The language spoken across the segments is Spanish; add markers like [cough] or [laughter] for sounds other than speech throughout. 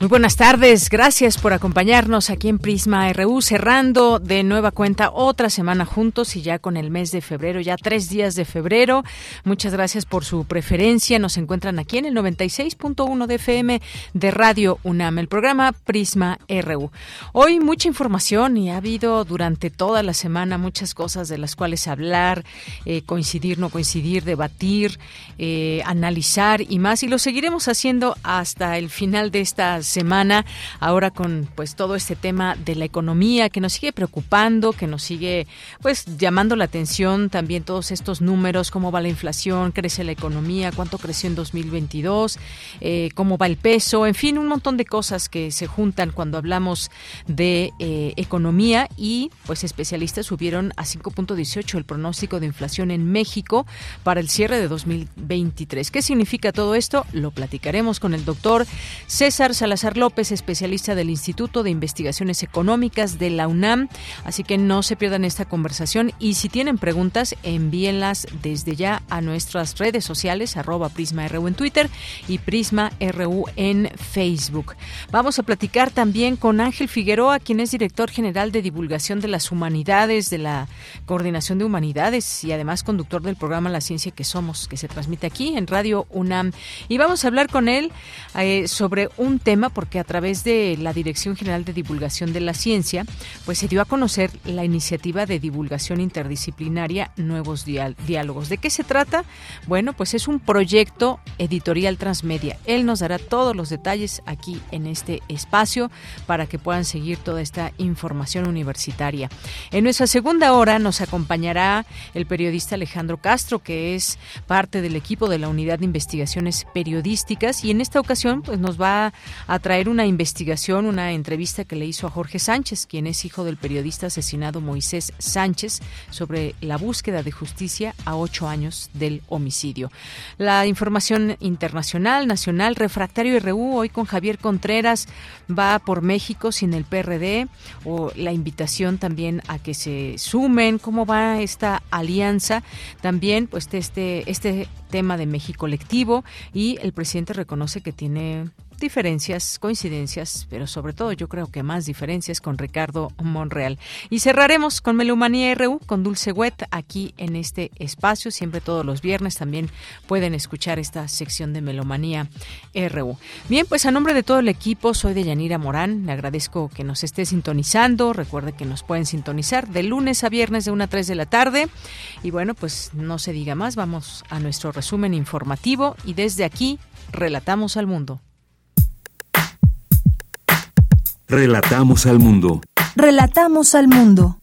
Muy buenas tardes, gracias por acompañarnos aquí en Prisma RU, cerrando de nueva cuenta otra semana juntos y ya con el mes de febrero, ya tres días de febrero. Muchas gracias por su preferencia. Nos encuentran aquí en el 96.1 de FM de Radio UNAM, el programa Prisma RU. Hoy mucha información y ha habido durante toda la semana muchas cosas de las cuales hablar, eh, coincidir, no coincidir, debatir, eh, analizar y más. Y lo seguiremos haciendo hasta el final de esta semana, ahora con pues todo este tema de la economía que nos sigue preocupando, que nos sigue pues llamando la atención también todos estos números, cómo va la inflación, crece la economía, cuánto creció en 2022, eh, cómo va el peso, en fin, un montón de cosas que se juntan cuando hablamos de eh, economía y pues especialistas subieron a 5.18 el pronóstico de inflación en México para el cierre de 2023. ¿Qué significa todo esto? Lo platicaremos con el doctor César Salazar López, especialista del Instituto de Investigaciones Económicas de la UNAM. Así que no se pierdan esta conversación y si tienen preguntas, envíenlas desde ya a nuestras redes sociales, arroba PrismaRU en Twitter y PrismaRU en Facebook. Vamos a platicar también con Ángel Figueroa, quien es director general de divulgación de las humanidades, de la Coordinación de Humanidades y además conductor del programa La Ciencia que Somos, que se transmite aquí en Radio UNAM. Y vamos a hablar con él eh, sobre un tema porque a través de la Dirección General de Divulgación de la Ciencia, pues se dio a conocer la iniciativa de divulgación interdisciplinaria Nuevos Diálogos. ¿De qué se trata? Bueno, pues es un proyecto editorial transmedia. Él nos dará todos los detalles aquí en este espacio para que puedan seguir toda esta información universitaria. En nuestra segunda hora nos acompañará el periodista Alejandro Castro, que es parte del equipo de la Unidad de Investigaciones Periodísticas y en esta ocasión pues nos va a traer una investigación, una entrevista que le hizo a Jorge Sánchez, quien es hijo del periodista asesinado Moisés Sánchez, sobre la búsqueda de justicia a ocho años del homicidio. La información internacional, nacional, refractario RU, hoy con Javier Contreras, va por México sin el PRD, o la invitación también a que se sumen, cómo va esta alianza, también pues este, este tema de México colectivo y el presidente reconoce que tiene diferencias, coincidencias, pero sobre todo yo creo que más diferencias con Ricardo Monreal. Y cerraremos con Melomanía RU, con Dulce Wet, aquí en este espacio. Siempre todos los viernes también pueden escuchar esta sección de Melomanía RU. Bien, pues a nombre de todo el equipo, soy de Yanira Morán. Le agradezco que nos esté sintonizando. Recuerde que nos pueden sintonizar de lunes a viernes de 1 a 3 de la tarde. Y bueno, pues no se diga más, vamos a nuestro resumen informativo y desde aquí relatamos al mundo. Relatamos al mundo. Relatamos al mundo.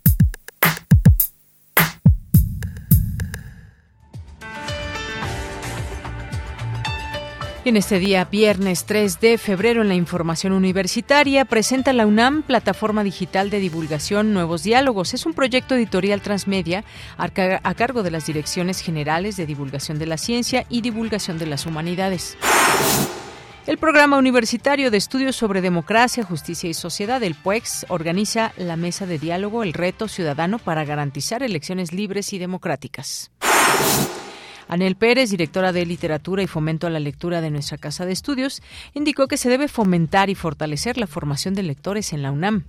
En este día, viernes 3 de febrero, en la información universitaria, presenta la UNAM Plataforma Digital de Divulgación Nuevos Diálogos. Es un proyecto editorial transmedia a cargo de las Direcciones Generales de Divulgación de la Ciencia y Divulgación de las Humanidades. El Programa Universitario de Estudios sobre Democracia, Justicia y Sociedad, el PUEX, organiza la Mesa de Diálogo El Reto Ciudadano para garantizar elecciones libres y democráticas. Anel Pérez, directora de Literatura y Fomento a la Lectura de nuestra Casa de Estudios, indicó que se debe fomentar y fortalecer la formación de lectores en la UNAM.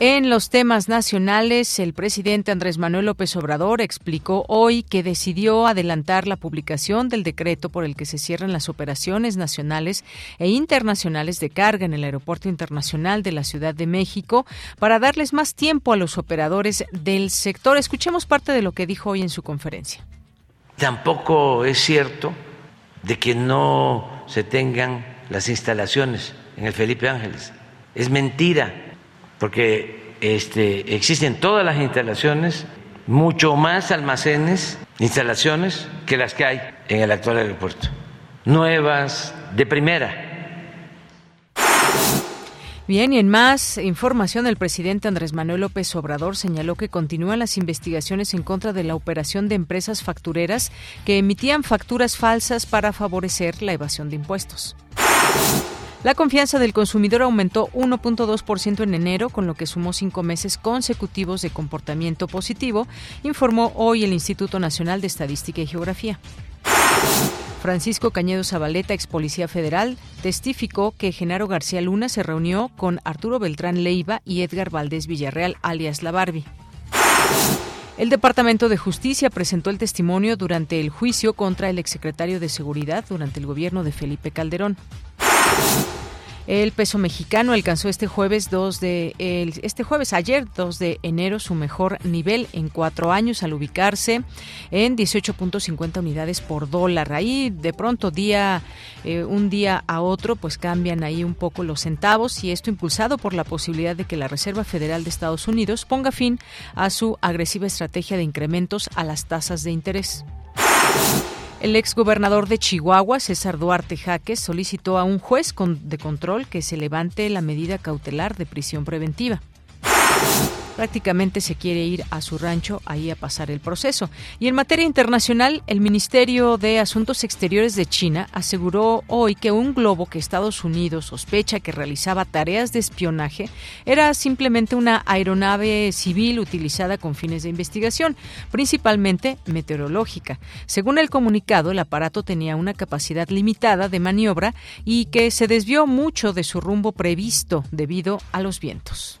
En los temas nacionales, el presidente Andrés Manuel López Obrador explicó hoy que decidió adelantar la publicación del decreto por el que se cierran las operaciones nacionales e internacionales de carga en el Aeropuerto Internacional de la Ciudad de México para darles más tiempo a los operadores del sector. Escuchemos parte de lo que dijo hoy en su conferencia. Tampoco es cierto de que no se tengan las instalaciones en el Felipe Ángeles. Es mentira, porque este, existen todas las instalaciones, mucho más almacenes, instalaciones que las que hay en el actual aeropuerto. Nuevas, de primera Bien, y en más información, el presidente Andrés Manuel López Obrador señaló que continúan las investigaciones en contra de la operación de empresas factureras que emitían facturas falsas para favorecer la evasión de impuestos. La confianza del consumidor aumentó 1.2% en enero, con lo que sumó cinco meses consecutivos de comportamiento positivo, informó hoy el Instituto Nacional de Estadística y Geografía. Francisco Cañedo Zabaleta, ex policía federal, testificó que Genaro García Luna se reunió con Arturo Beltrán Leiva y Edgar Valdés Villarreal, alias La Barbie. El Departamento de Justicia presentó el testimonio durante el juicio contra el exsecretario de Seguridad durante el gobierno de Felipe Calderón. El peso mexicano alcanzó este jueves 2 de este jueves ayer 2 de enero su mejor nivel en cuatro años al ubicarse en 18.50 unidades por dólar. Ahí de pronto día eh, un día a otro pues cambian ahí un poco los centavos y esto impulsado por la posibilidad de que la Reserva Federal de Estados Unidos ponga fin a su agresiva estrategia de incrementos a las tasas de interés. El exgobernador de Chihuahua, César Duarte Jaques, solicitó a un juez de control que se levante la medida cautelar de prisión preventiva prácticamente se quiere ir a su rancho ahí a pasar el proceso. Y en materia internacional, el Ministerio de Asuntos Exteriores de China aseguró hoy que un globo que Estados Unidos sospecha que realizaba tareas de espionaje era simplemente una aeronave civil utilizada con fines de investigación, principalmente meteorológica. Según el comunicado, el aparato tenía una capacidad limitada de maniobra y que se desvió mucho de su rumbo previsto debido a los vientos.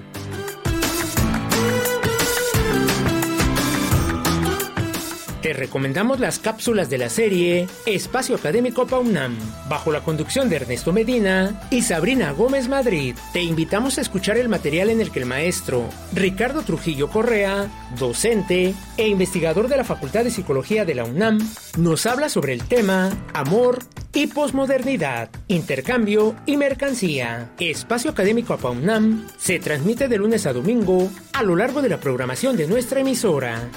Te recomendamos las cápsulas de la serie Espacio Académico PAUNAM, bajo la conducción de Ernesto Medina y Sabrina Gómez Madrid. Te invitamos a escuchar el material en el que el maestro Ricardo Trujillo Correa, docente e investigador de la Facultad de Psicología de la UNAM, nos habla sobre el tema Amor y posmodernidad, intercambio y mercancía. Espacio Académico APAUNAM se transmite de lunes a domingo a lo largo de la programación de nuestra emisora.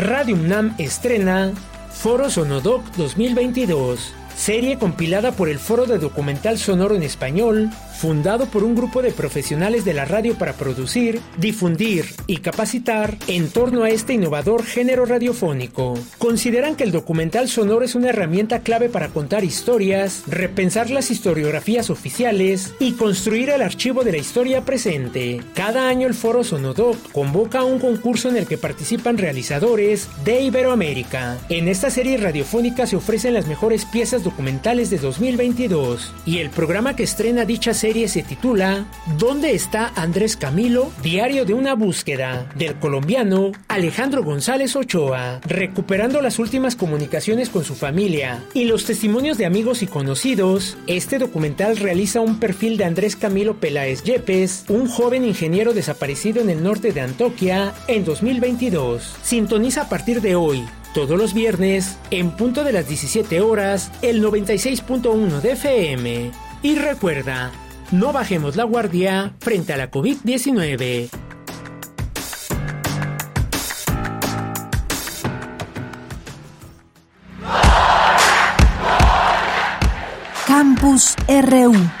Radio UNAM estrena Foro Sonodoc 2022, serie compilada por el Foro de Documental Sonoro en Español fundado por un grupo de profesionales de la radio para producir, difundir y capacitar en torno a este innovador género radiofónico. Consideran que el documental sonoro es una herramienta clave para contar historias, repensar las historiografías oficiales y construir el archivo de la historia presente. Cada año el Foro Sonodoc convoca un concurso en el que participan realizadores de Iberoamérica. En esta serie radiofónica se ofrecen las mejores piezas documentales de 2022 y el programa que estrena dicha serie serie se titula ¿Dónde está Andrés Camilo? Diario de una búsqueda del colombiano Alejandro González Ochoa, recuperando las últimas comunicaciones con su familia y los testimonios de amigos y conocidos. Este documental realiza un perfil de Andrés Camilo Peláez Yepes, un joven ingeniero desaparecido en el norte de Antoquia en 2022. Sintoniza a partir de hoy todos los viernes, en punto de las 17 horas, el 96.1 de FM. Y recuerda, no bajemos la guardia frente a la COVID-19. Campus RU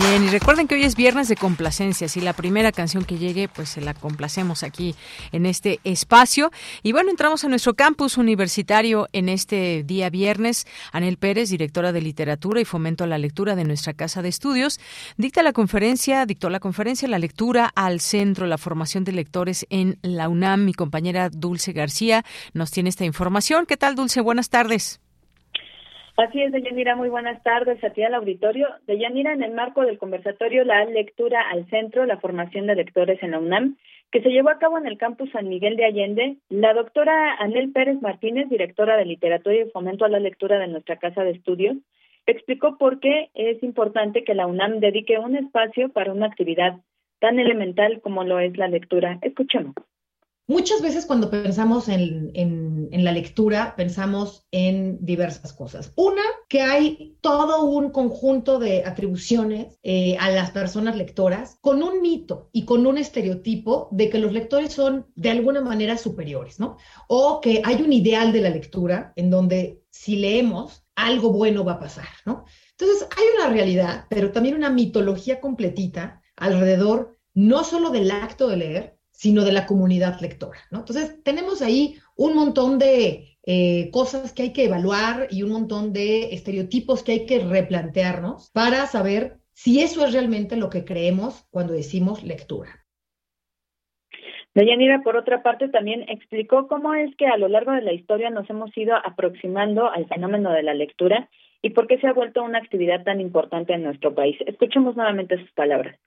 Bien, y recuerden que hoy es viernes de complacencias y la primera canción que llegue, pues se la complacemos aquí en este espacio. Y bueno, entramos a nuestro campus universitario en este día viernes. Anel Pérez, directora de literatura y fomento a la lectura de nuestra casa de estudios, dicta la conferencia, dictó la conferencia La lectura al centro, la formación de lectores en la UNAM. Mi compañera Dulce García nos tiene esta información. ¿Qué tal, Dulce? Buenas tardes. Así es, Deyanira, muy buenas tardes a ti al auditorio. Deyanira, en el marco del conversatorio La Lectura al Centro, la formación de lectores en la UNAM, que se llevó a cabo en el campus San Miguel de Allende, la doctora Anel Pérez Martínez, directora de Literatura y Fomento a la Lectura de nuestra Casa de Estudios, explicó por qué es importante que la UNAM dedique un espacio para una actividad tan elemental como lo es la lectura. Escuchemos. Muchas veces cuando pensamos en, la lectura, pensamos en diversas cosas. Una, que hay todo un conjunto de atribuciones eh, a las personas lectoras con un mito y con un estereotipo de que los lectores son de alguna manera superiores, ¿no? O que hay un ideal de la lectura en donde si leemos, algo bueno va a pasar, ¿no? Entonces, hay una realidad, pero también una mitología completita alrededor no solo del acto de leer, sino de la comunidad lectora. ¿no? Entonces, tenemos ahí un montón de eh, cosas que hay que evaluar y un montón de estereotipos que hay que replantearnos para saber si eso es realmente lo que creemos cuando decimos lectura. Deyanira, por otra parte, también explicó cómo es que a lo largo de la historia nos hemos ido aproximando al fenómeno de la lectura y por qué se ha vuelto una actividad tan importante en nuestro país. Escuchemos nuevamente sus palabras.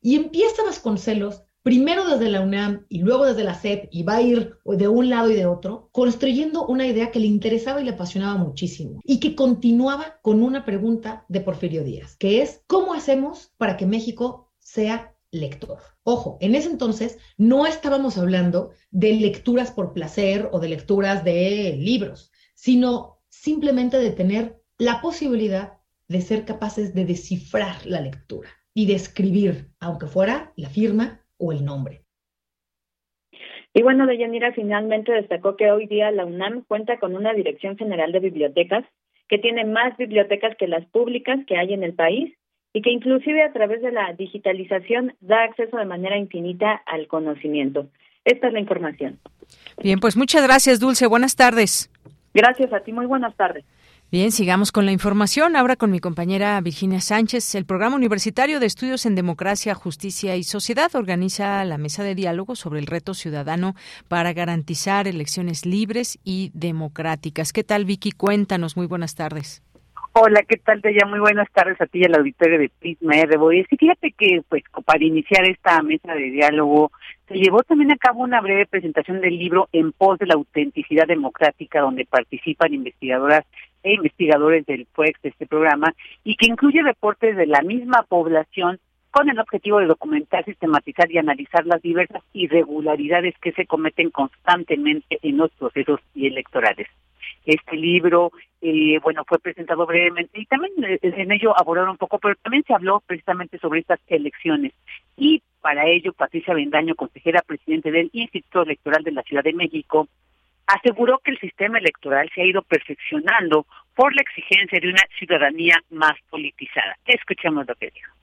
Y empieza Vasconcelos primero desde la UNAM y luego desde la SEP y va a ir de un lado y de otro, construyendo una idea que le interesaba y le apasionaba muchísimo y que continuaba con una pregunta de Porfirio Díaz, que es, ¿cómo hacemos para que México sea lector? Ojo, en ese entonces no estábamos hablando de lecturas por placer o de lecturas de libros, sino simplemente de tener la posibilidad de ser capaces de descifrar la lectura y de escribir, aunque fuera la firma o el nombre. Y bueno, Deyanira finalmente destacó que hoy día la UNAM cuenta con una Dirección General de Bibliotecas que tiene más bibliotecas que las públicas que hay en el país y que inclusive a través de la digitalización da acceso de manera infinita al conocimiento. Esta es la información. Bien, pues muchas gracias, Dulce. Buenas tardes. Gracias a ti. Muy buenas tardes. Bien, sigamos con la información. Ahora con mi compañera Virginia Sánchez. El Programa Universitario de Estudios en Democracia, Justicia y Sociedad organiza la mesa de diálogo sobre el reto ciudadano para garantizar elecciones libres y democráticas. ¿Qué tal, Vicky? Cuéntanos. Muy buenas tardes. Hola, ¿qué tal, ya Muy buenas tardes a ti y al auditorio de Prisma RBO. Y fíjate que, pues, para iniciar esta mesa de diálogo, se llevó también a cabo una breve presentación del libro En pos de la autenticidad democrática, donde participan investigadoras e investigadores del PUEX de este programa y que incluye reportes de la misma población con el objetivo de documentar, sistematizar y analizar las diversas irregularidades que se cometen constantemente en los procesos electorales. Este libro, eh, bueno, fue presentado brevemente y también eh, en ello abordaron un poco, pero también se habló precisamente sobre estas elecciones. Y para ello, Patricia Bendaño, consejera presidente del Instituto Electoral de la Ciudad de México, aseguró que el sistema electoral se ha ido perfeccionando por la exigencia de una ciudadanía más politizada. Escuchemos lo que dijo.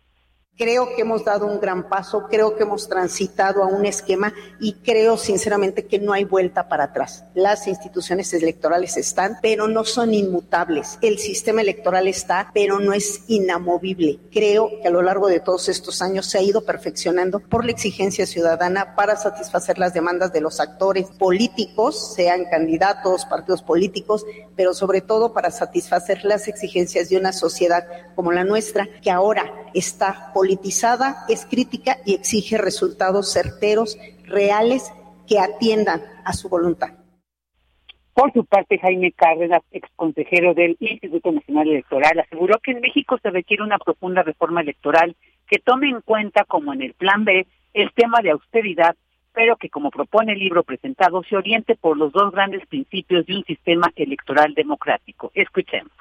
Creo que hemos dado un gran paso, creo que hemos transitado a un esquema y creo sinceramente que no hay vuelta para atrás. Las instituciones electorales están, pero no son inmutables. El sistema electoral está, pero no es inamovible. Creo que a lo largo de todos estos años se ha ido perfeccionando por la exigencia ciudadana para satisfacer las demandas de los actores políticos, sean candidatos, partidos políticos, pero sobre todo para satisfacer las exigencias de una sociedad como la nuestra que ahora está politizada, es crítica y exige resultados certeros, reales, que atiendan a su voluntad. Por su parte, Jaime Cárdenas, ex consejero del Instituto Nacional Electoral, aseguró que en México se requiere una profunda reforma electoral que tome en cuenta, como en el Plan B, el tema de austeridad, pero que, como propone el libro presentado, se oriente por los dos grandes principios de un sistema electoral democrático. Escuchemos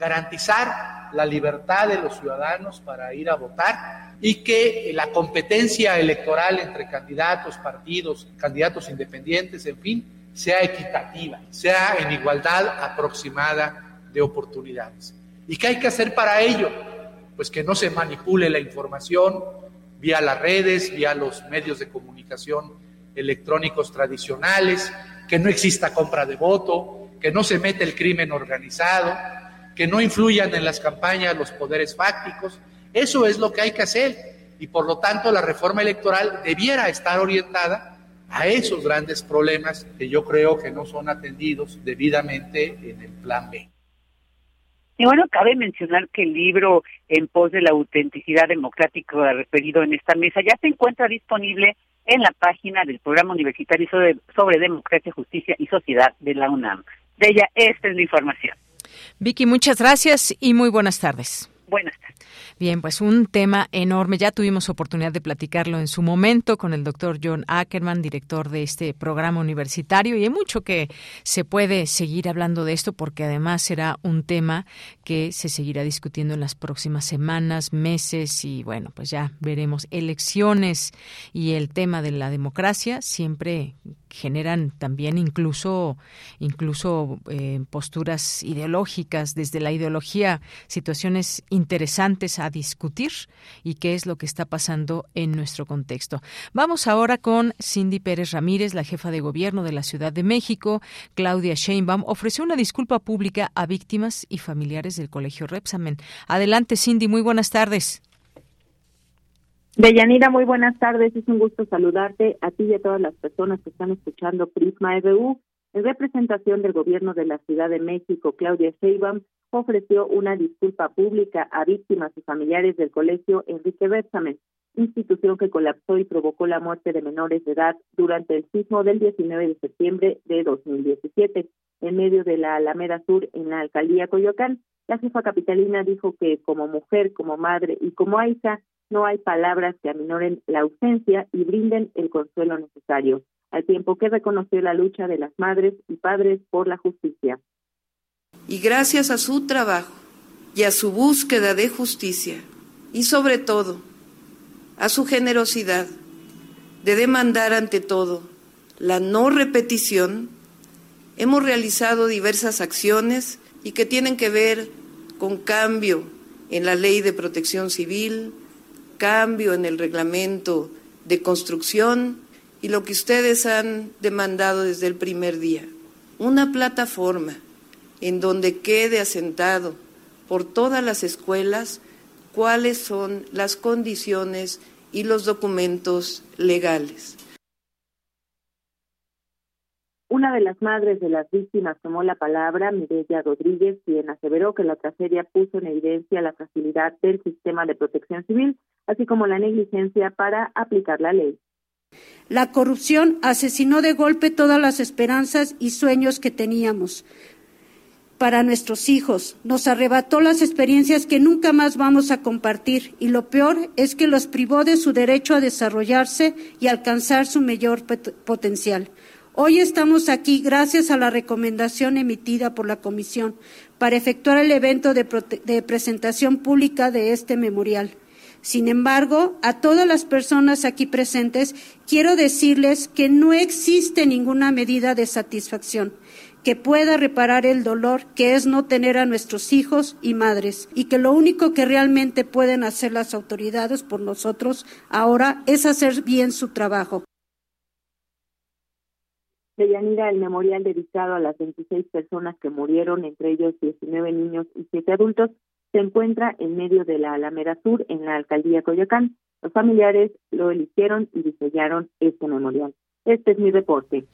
garantizar la libertad de los ciudadanos para ir a votar y que la competencia electoral entre candidatos, partidos, candidatos independientes, en fin, sea equitativa, sea en igualdad aproximada de oportunidades. ¿Y qué hay que hacer para ello? Pues que no se manipule la información vía las redes, vía los medios de comunicación electrónicos tradicionales, que no exista compra de voto, que no se mete el crimen organizado, que no influyan en las campañas los poderes fácticos. Eso es lo que hay que hacer y por lo tanto la reforma electoral debiera estar orientada a esos grandes problemas que yo creo que no son atendidos debidamente en el plan B. Y bueno, cabe mencionar que el libro En pos de la autenticidad democrática referido en esta mesa ya se encuentra disponible en la página del Programa Universitario sobre, Democracia, Justicia y Sociedad de la UNAM. De ella, esta es la información. Vicky, muchas gracias y muy buenas tardes. Buenas tardes. Bien, pues un tema enorme. Ya tuvimos oportunidad de platicarlo en su momento con el doctor John Ackerman, director de este programa universitario, y hay mucho que se puede seguir hablando de esto porque además será un tema que se seguirá discutiendo en las próximas semanas, meses y bueno, pues ya veremos elecciones y el tema de la democracia siempre generan también incluso incluso eh, posturas ideológicas desde la ideología situaciones interesantes a discutir y qué es lo que está pasando en nuestro contexto. Vamos ahora con Cindy Pérez Ramírez, la jefa de gobierno de la Ciudad de México. Claudia Sheinbaum ofreció una disculpa pública a víctimas y familiares del Colegio Repsamen. Adelante, Cindy, muy buenas tardes. Deyanira, muy buenas tardes. Es un gusto saludarte a ti y a todas las personas que están escuchando Prisma EBU. En representación del gobierno de la Ciudad de México, Claudia Sheinbaum ofreció una disculpa pública a víctimas y familiares del colegio Enrique Bersamen, institución que colapsó y provocó la muerte de menores de edad durante el sismo del 19 de septiembre de 2017 en medio de la Alameda Sur en la alcaldía Coyoacán. La jefa capitalina dijo que como mujer, como madre y como hija no hay palabras que aminoren la ausencia y brinden el consuelo necesario, al tiempo que reconoció la lucha de las madres y padres por la justicia y gracias a su trabajo y a su búsqueda de justicia y sobre todo a su generosidad de demandar ante todo la no repetición, hemos realizado diversas acciones y que tienen que ver con cambio en la ley de protección civil, cambio en el reglamento de construcción y lo que ustedes han demandado desde el primer día, una plataforma en donde quede asentado por todas las escuelas cuáles son las condiciones y los documentos legales. Una de las madres de las víctimas tomó la palabra, Mireya Rodríguez, quien aseveró que la tragedia puso en evidencia la fragilidad del sistema de protección civil, así como la negligencia para aplicar la ley. La corrupción asesinó de golpe todas las esperanzas y sueños que teníamos para nuestros hijos, nos arrebató las experiencias que nunca más vamos a compartir y lo peor es que los privó de su derecho a desarrollarse y alcanzar su mayor potencial. Hoy estamos aquí gracias a la recomendación emitida por la Comisión para efectuar el evento de, de presentación pública de este memorial. Sin embargo, a todas las personas aquí presentes quiero decirles que no existe ninguna medida de satisfacción que pueda reparar el dolor que es no tener a nuestros hijos y madres y que lo único que realmente pueden hacer las autoridades por nosotros ahora es hacer bien su trabajo. Deyanira, el memorial dedicado a las 26 personas que murieron, entre ellos 19 niños y 7 adultos, se encuentra en medio de la Alameda Sur, en la alcaldía Coyoacán. Los familiares lo eligieron y diseñaron este memorial. Este es mi reporte.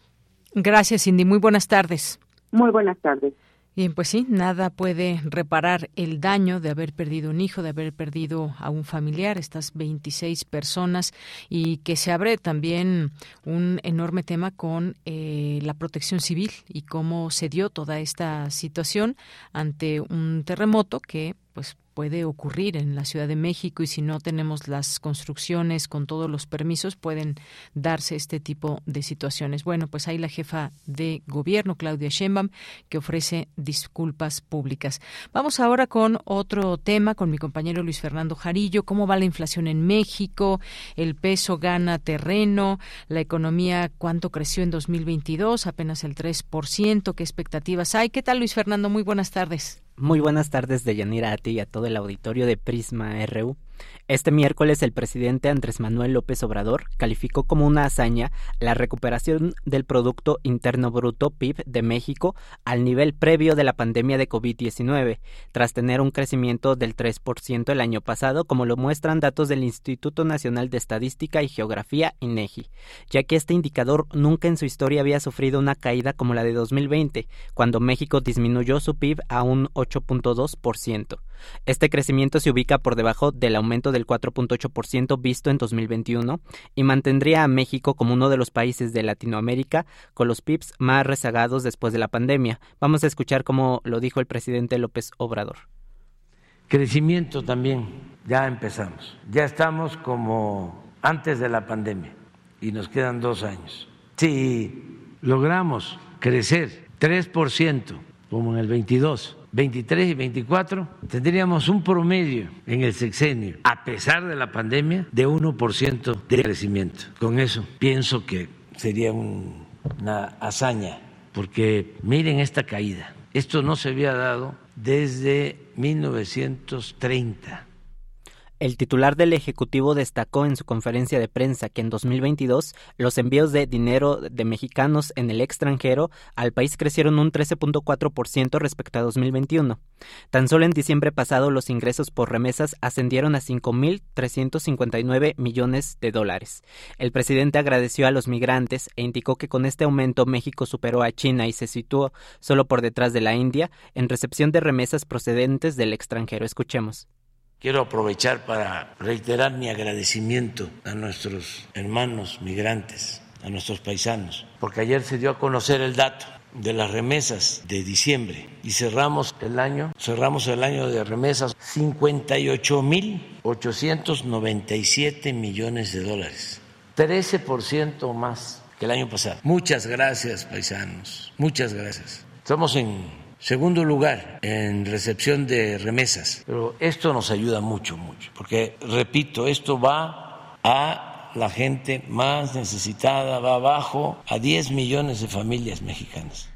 Gracias, Cindy. Muy buenas tardes. Muy buenas tardes. Bien, pues sí, nada puede reparar el daño de haber perdido un hijo, de haber perdido a un familiar, estas 26 personas, y que se abre también un enorme tema con eh, la protección civil y cómo se dio toda esta situación ante un terremoto que pues puede ocurrir en la Ciudad de México y si no tenemos las construcciones con todos los permisos pueden darse este tipo de situaciones. Bueno, pues ahí la jefa de gobierno Claudia Sheinbaum que ofrece disculpas públicas. Vamos ahora con otro tema con mi compañero Luis Fernando Jarillo, cómo va la inflación en México, el peso gana terreno, la economía cuánto creció en 2022, apenas el 3%, qué expectativas hay. ¿Qué tal Luis Fernando? Muy buenas tardes. Muy buenas tardes de Yanira a ti y a todo el auditorio de Prisma RU. Este miércoles el presidente Andrés Manuel López Obrador calificó como una hazaña la recuperación del Producto Interno Bruto PIB de México al nivel previo de la pandemia de COVID-19, tras tener un crecimiento del 3% el año pasado, como lo muestran datos del Instituto Nacional de Estadística y Geografía INEGI, ya que este indicador nunca en su historia había sufrido una caída como la de 2020, cuando México disminuyó su PIB a un 8.2%. Este crecimiento se ubica por debajo del aumento del 4.8% visto en 2021 y mantendría a México como uno de los países de Latinoamérica con los PIBs más rezagados después de la pandemia. Vamos a escuchar cómo lo dijo el presidente López Obrador. Crecimiento también, ya empezamos. Ya estamos como antes de la pandemia y nos quedan dos años. Si logramos crecer 3%, como en el 22, 23 y 24, tendríamos un promedio en el sexenio, a pesar de la pandemia, de 1% de crecimiento. Con eso pienso que sería una hazaña, porque miren esta caída. Esto no se había dado desde 1930 el titular del Ejecutivo destacó en su conferencia de prensa que en 2022 los envíos de dinero de mexicanos en el extranjero al país crecieron un 13.4% respecto a 2021. Tan solo en diciembre pasado los ingresos por remesas ascendieron a 5.359 millones de dólares. El presidente agradeció a los migrantes e indicó que con este aumento México superó a China y se situó solo por detrás de la India en recepción de remesas procedentes del extranjero. Escuchemos. Quiero aprovechar para reiterar mi agradecimiento a nuestros hermanos migrantes, a nuestros paisanos, porque ayer se dio a conocer el dato de las remesas de diciembre y cerramos el año, cerramos el año de remesas 58.897 millones de dólares, 13% más que el año pasado. Muchas gracias, paisanos, muchas gracias. Estamos en Segundo lugar, en recepción de remesas. Pero esto nos ayuda mucho, mucho, porque, repito, esto va a la gente más necesitada, va abajo a 10 millones de familias mexicanas.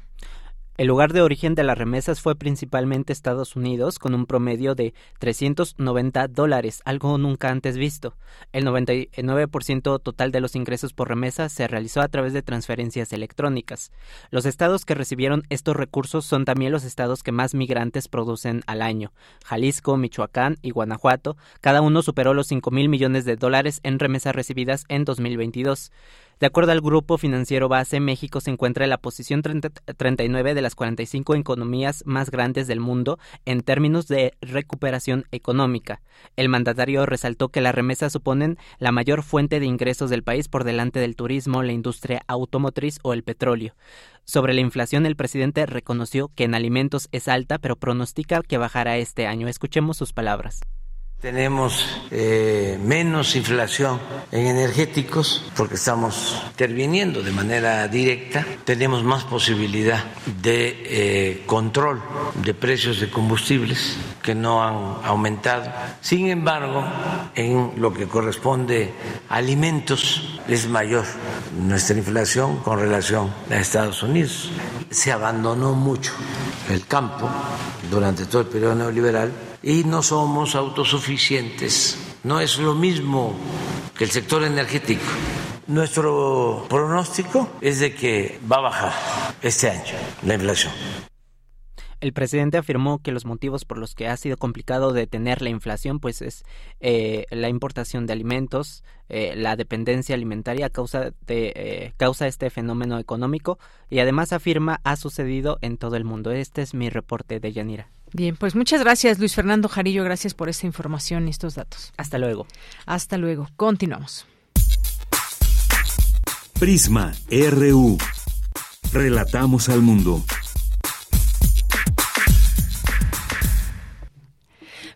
El lugar de origen de las remesas fue principalmente Estados Unidos, con un promedio de 390 dólares, algo nunca antes visto. El 99% total de los ingresos por remesas se realizó a través de transferencias electrónicas. Los estados que recibieron estos recursos son también los estados que más migrantes producen al año. Jalisco, Michoacán y Guanajuato, cada uno superó los 5 mil millones de dólares en remesas recibidas en 2022. De acuerdo al Grupo Financiero Base, México se encuentra en la posición 39 de las 45 economías más grandes del mundo en términos de recuperación económica. El mandatario resaltó que las remesas suponen la mayor fuente de ingresos del país por delante del turismo, la industria automotriz o el petróleo. Sobre la inflación, el presidente reconoció que en alimentos es alta, pero pronostica que bajará este año. Escuchemos sus palabras. Tenemos eh, menos inflación en energéticos porque estamos interviniendo de manera directa. Tenemos más posibilidad de eh, control de precios de combustibles que no han aumentado. Sin embargo, en lo que corresponde a alimentos es mayor nuestra inflación con relación a Estados Unidos. Se abandonó mucho el campo durante todo el periodo neoliberal y no somos autosuficientes. No es lo mismo que el sector energético. Nuestro pronóstico es de que va a bajar este año la inflación. El presidente afirmó que los motivos por los que ha sido complicado detener la inflación pues es eh, la importación de alimentos, eh, la dependencia alimentaria causa, de, eh, causa este fenómeno económico y además afirma ha sucedido en todo el mundo. Este es mi reporte de Yanira. Bien, pues muchas gracias Luis Fernando Jarillo, gracias por esta información y estos datos. Hasta luego. Hasta luego. Continuamos. Prisma RU. Relatamos al mundo.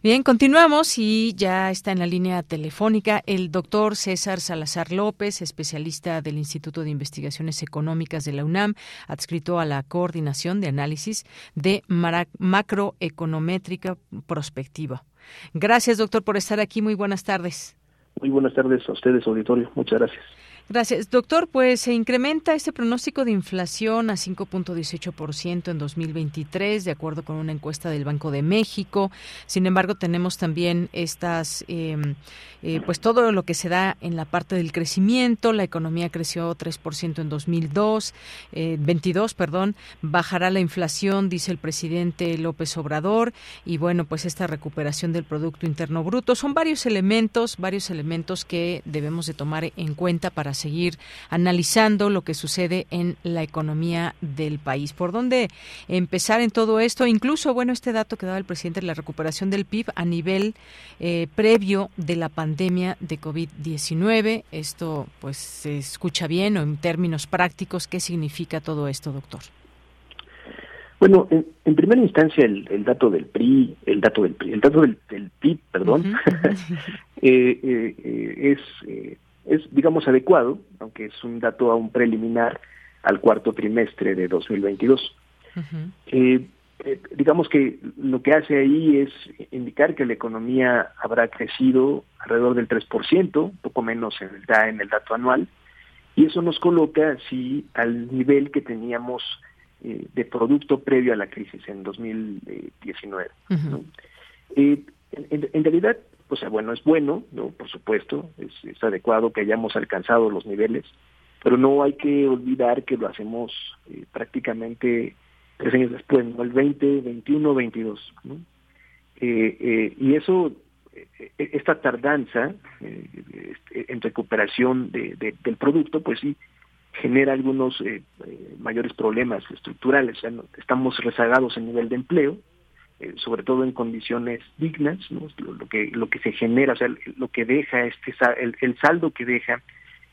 Bien, continuamos y ya está en la línea telefónica el doctor César Salazar López, especialista del Instituto de Investigaciones Económicas de la UNAM, adscrito a la Coordinación de Análisis de Macroeconométrica Prospectiva. Gracias, doctor, por estar aquí. Muy buenas tardes. Muy buenas tardes a ustedes, auditorio. Muchas gracias. Gracias. Doctor, pues se incrementa este pronóstico de inflación a 5.18% en 2023, de acuerdo con una encuesta del Banco de México. Sin embargo, tenemos también estas, em, eh, pues todo lo que se da en la parte del crecimiento. La economía creció 3% en 2002, eh, 22, perdón. Bajará la inflación, dice el presidente López Obrador. Y bueno, pues esta recuperación del Producto Interno Bruto. Son varios elementos, varios elementos que debemos de tomar en cuenta para seguir analizando lo que sucede en la economía del país. ¿Por dónde empezar en todo esto? Incluso, bueno, este dato que daba el presidente de la recuperación del PIB a nivel eh, previo de la pandemia de COVID-19. Esto, pues, se escucha bien o en términos prácticos, ¿qué significa todo esto, doctor? Bueno, en, primera instancia el, dato del PRI, el dato del PRI, el dato del, PIB, perdón, [laughs] eh, eh, eh, es, es, digamos, adecuado, aunque es un dato aún preliminar al cuarto trimestre de 2022. digamos que lo que hace ahí es indicar que la economía habrá crecido alrededor del 3%, poco menos en el, en el dato anual, y eso nos coloca así al nivel que teníamos eh, de producto previo a la crisis en 2019. Eh, en, realidad, o sea, bueno, es bueno, no, por supuesto, es, adecuado que hayamos alcanzado los niveles, pero no hay que olvidar que lo hacemos eh, prácticamente tres años después, ¿no? el 20, 21, 22. y eso, esta tardanza este, en recuperación del producto, pues sí, genera algunos eh, eh, mayores problemas estructurales. estamos rezagados en nivel de empleo, eh, sobre todo en condiciones dignas, lo, que lo que se genera, o sea, lo que deja este el, el, saldo que deja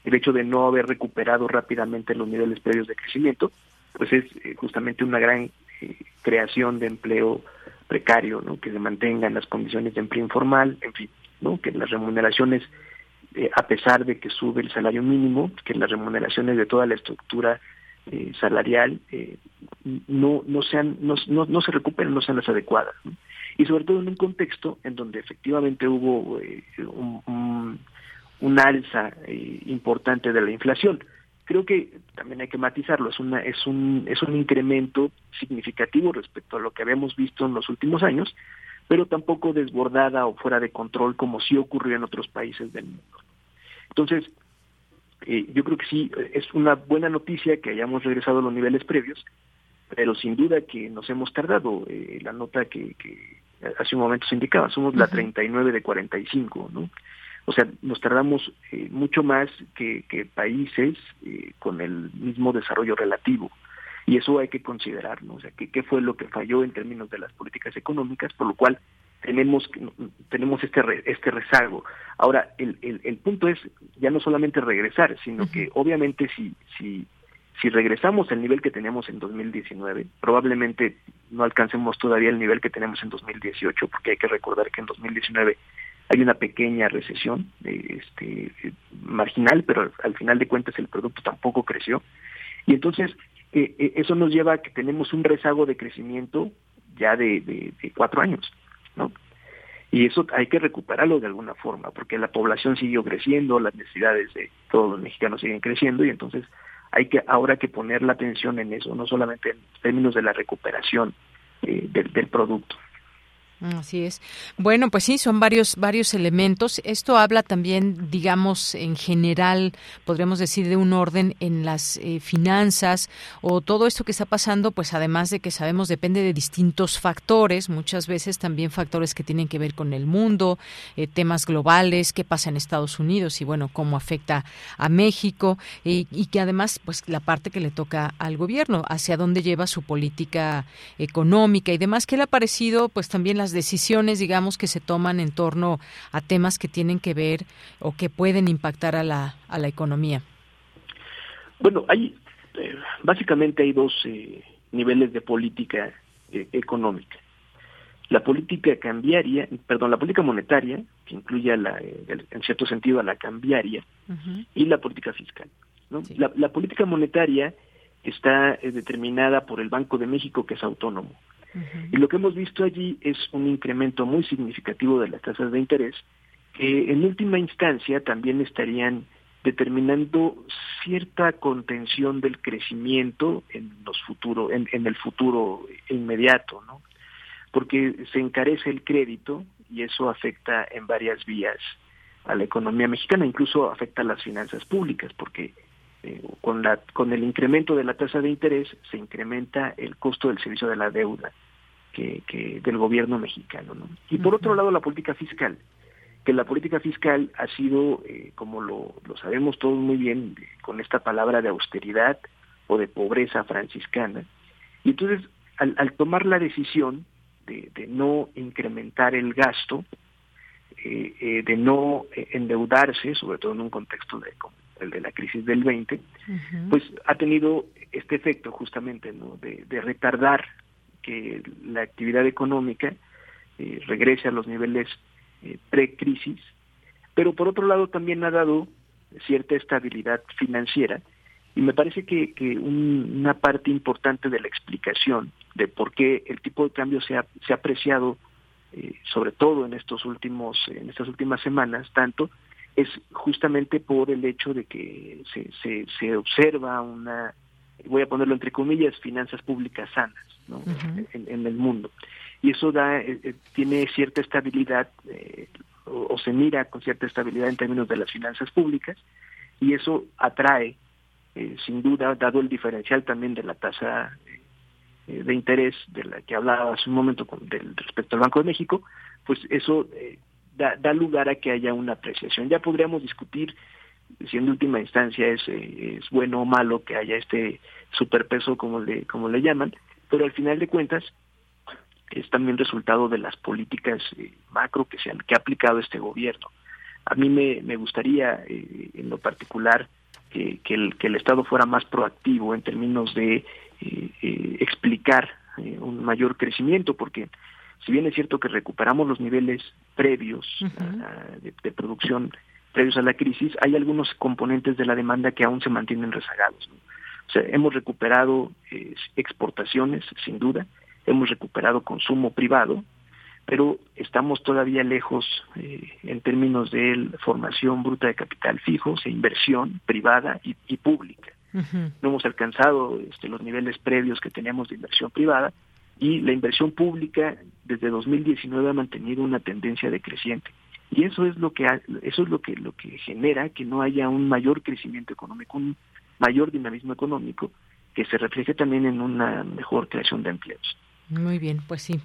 el hecho de no haber recuperado rápidamente los niveles previos de crecimiento, pues es justamente una gran creación de empleo precario, ¿no? que se mantengan las condiciones de empleo informal, en fin, ¿no? que las remuneraciones eh, a pesar de que sube el salario mínimo, que las remuneraciones de toda la estructura eh, salarial eh, no, no, sean, no, no, se recuperen, no sean las adecuadas. Y sobre todo en un contexto en donde efectivamente hubo un, un, alza importante de la inflación. Creo que también hay que matizarlo, es, una, es, un, es un incremento significativo respecto a lo que habíamos visto en los últimos años, pero tampoco desbordada o fuera de control como sí ocurrió en otros países del mundo. Entonces, eh, yo creo que sí, es una buena noticia que hayamos regresado a los niveles previos, pero sin duda que nos hemos tardado. Eh, la nota que, hace un momento se indicaba, somos la 39 de 45, ¿no? O sea, nos tardamos eh, mucho más que, países con el mismo desarrollo relativo. Y eso hay que considerar, ¿no? O sea, ¿qué, fue lo que falló en términos de las políticas económicas? Por lo cual tenemos tenemos este este rezago. Ahora, el, el, punto es ya no solamente regresar, sino que obviamente si, si, si regresamos al nivel que teníamos en 2019, probablemente no alcancemos todavía el nivel que tenemos en 2018, porque hay que recordar que en 2019 hay una pequeña recesión este, marginal, pero al final de cuentas el producto tampoco creció. Y entonces eh, eh, eso nos lleva a que tenemos un rezago de crecimiento ya de, de, cuatro años, ¿no? Y eso hay que recuperarlo de alguna forma, porque la población siguió creciendo, las necesidades de todos los mexicanos siguen creciendo y entonces hay que ahora que poner la atención en eso, no solamente en términos de la recuperación eh, del producto. Así es. Bueno, pues sí, son varios varios elementos. Esto habla también, digamos, en general, podríamos decir, de un orden en las eh, finanzas o todo esto que está pasando, pues además de que sabemos depende de distintos factores, muchas veces también factores que tienen que ver con el mundo, eh, temas globales, qué pasa en Estados Unidos y bueno, cómo afecta a México y que además, pues la parte que le toca al gobierno, hacia dónde lleva su política económica y demás, que le ha parecido, pues también las decisiones, digamos, que se toman en torno a temas que tienen que ver o que pueden impactar a la, a la economía? Bueno, hay eh, básicamente hay dos eh, niveles de política eh, económica. La política cambiaria, perdón, la política monetaria, que incluye la, en cierto sentido a la cambiaria, y la política fiscal. La, la, política monetaria está determinada por el Banco de México, que es autónomo. Y lo que hemos visto allí es un incremento muy significativo de las tasas de interés, que en última instancia también estarían determinando cierta contención del crecimiento en los futuro, en, el futuro inmediato, ¿no? Porque se encarece el crédito y eso afecta en varias vías a la economía mexicana, incluso afecta a las finanzas públicas, porque eh, con, la, con el incremento de la tasa de interés se incrementa el costo del servicio de la deuda que, del gobierno mexicano. ¿no? Y por otro lado, la política fiscal, que la política fiscal ha sido, eh, como lo, sabemos todos muy bien, con esta palabra de austeridad o de pobreza franciscana. Y entonces, al, tomar la decisión de, no incrementar el gasto, eh, eh, de no endeudarse, sobre todo en un contexto de, como el de la crisis del 20, pues ha tenido este efecto justamente ¿no? de, de retardar que la actividad económica regrese a los niveles eh, pre-crisis, pero por otro lado también ha dado cierta estabilidad financiera y me parece que, una parte importante de la explicación de por qué el tipo de cambio se ha, se ha apreciado eh, sobre todo en estos últimos en estas últimas semanas tanto es justamente por el hecho de que se, se, observa una voy a ponerlo entre comillas finanzas públicas sanas en, el mundo. Y eso da eh, eh, tiene cierta estabilidad eh, o, se mira con cierta estabilidad en términos de las finanzas públicas y eso atrae sin duda dado el diferencial también de la tasa de interés de la que hablaba hace un momento con, del, respecto al Banco de México pues eso da, da lugar a que haya una apreciación. Ya podríamos discutir si en última instancia es, es bueno o malo que haya este superpeso como le como le llaman pero al final de cuentas es también resultado de las políticas eh, macro que se han que ha aplicado este gobierno. A mí me, me gustaría, eh, en lo particular, que, el, que el Estado fuera más proactivo en términos de eh, explicar un mayor crecimiento, porque si bien es cierto que recuperamos los niveles previos de, producción previos a la crisis, hay algunos componentes de la demanda que aún se mantienen rezagados. O sea, hemos recuperado exportaciones, sin duda, hemos recuperado consumo privado, pero estamos todavía lejos eh, en términos de formación bruta de capital fijos e inversión privada y, pública. No hemos alcanzado este, los niveles previos que teníamos de inversión privada y la inversión pública desde 2019 ha mantenido una tendencia decreciente. Y eso es lo que eso es lo que lo que genera que no haya un mayor crecimiento económico, un mayor dinamismo económico que se refleje también en una mejor creación de empleos. Muy bien, pues sí,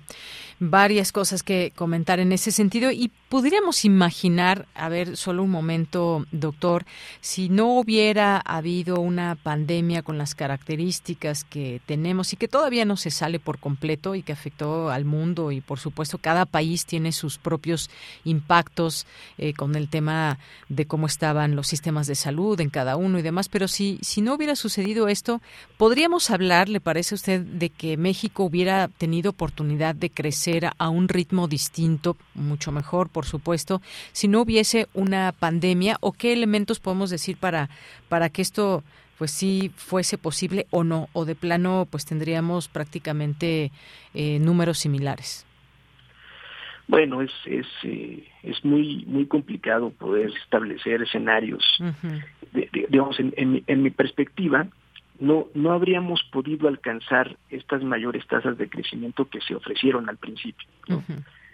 varias cosas que comentar en ese sentido. Y podríamos imaginar, a ver, solo un momento, doctor, si no hubiera habido una pandemia con las características que tenemos y que todavía no se sale por completo y que afectó al mundo y por supuesto cada país tiene sus propios impactos eh, con el tema de cómo estaban los sistemas de salud en cada uno y demás, pero si, si no hubiera sucedido esto, podríamos hablar, ¿le parece a usted, de que México hubiera tenido oportunidad de crecer a un ritmo distinto, mucho mejor, por supuesto, si no hubiese una pandemia o qué elementos podemos decir para, para que esto pues sí fuese posible o no, o de plano pues tendríamos prácticamente eh, números similares. Bueno, es es, eh, es muy muy complicado poder establecer escenarios. digamos, en, en mi perspectiva, no, no habríamos podido alcanzar estas mayores tasas de crecimiento que se ofrecieron al principio,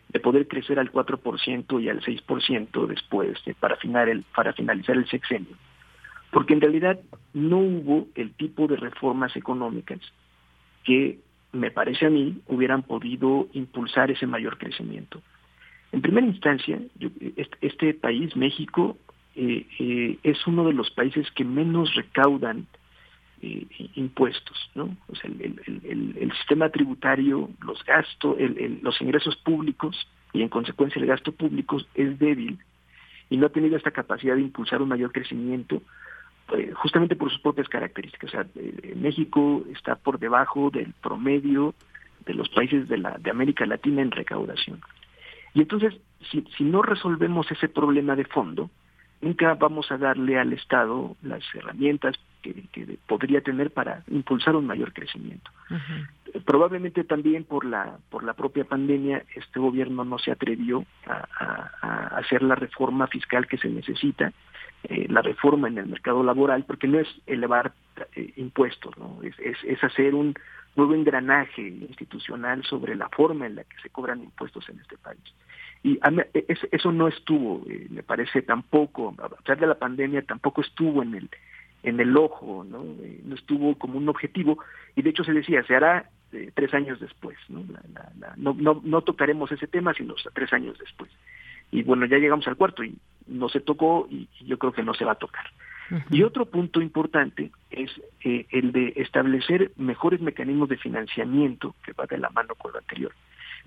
de poder crecer al 4% y al 6% después, para, el, para finalizar el sexenio, porque en realidad no hubo el tipo de reformas económicas que, me parece a mí, hubieran podido impulsar ese mayor crecimiento. En primera instancia, este, país, México, eh, eh, es uno de los países que menos recaudan eh, impuestos, ¿no? O sea, el, sistema tributario, los gastos, los ingresos públicos y en consecuencia el gasto público es débil y no ha tenido esta capacidad de impulsar un mayor crecimiento eh, justamente por sus propias características. O sea, eh, México está por debajo del promedio de los países de, la, de América Latina en recaudación. Y entonces, si, si no resolvemos ese problema de fondo, nunca vamos a darle al Estado las herramientas que, podría tener para impulsar un mayor crecimiento. Probablemente también por la por la propia pandemia este gobierno no se atrevió a, hacer la reforma fiscal que se necesita, eh, la reforma en el mercado laboral, porque no es elevar eh, impuestos, ¿no? Es, es, hacer un nuevo engranaje institucional sobre la forma en la que se cobran impuestos en este país. Y eso no estuvo, eh, me parece, tampoco, a pesar de la pandemia, tampoco estuvo en el en el ojo, ¿no? Eh, no estuvo como un objetivo y de hecho se decía, se hará eh, tres años después, ¿no? no, no, no tocaremos ese tema sino tres años después. y bueno, ya llegamos al cuarto y no se tocó y, yo creo que no se va a tocar. Y otro punto importante es eh, el de establecer mejores mecanismos de financiamiento, que va de la mano con lo anterior,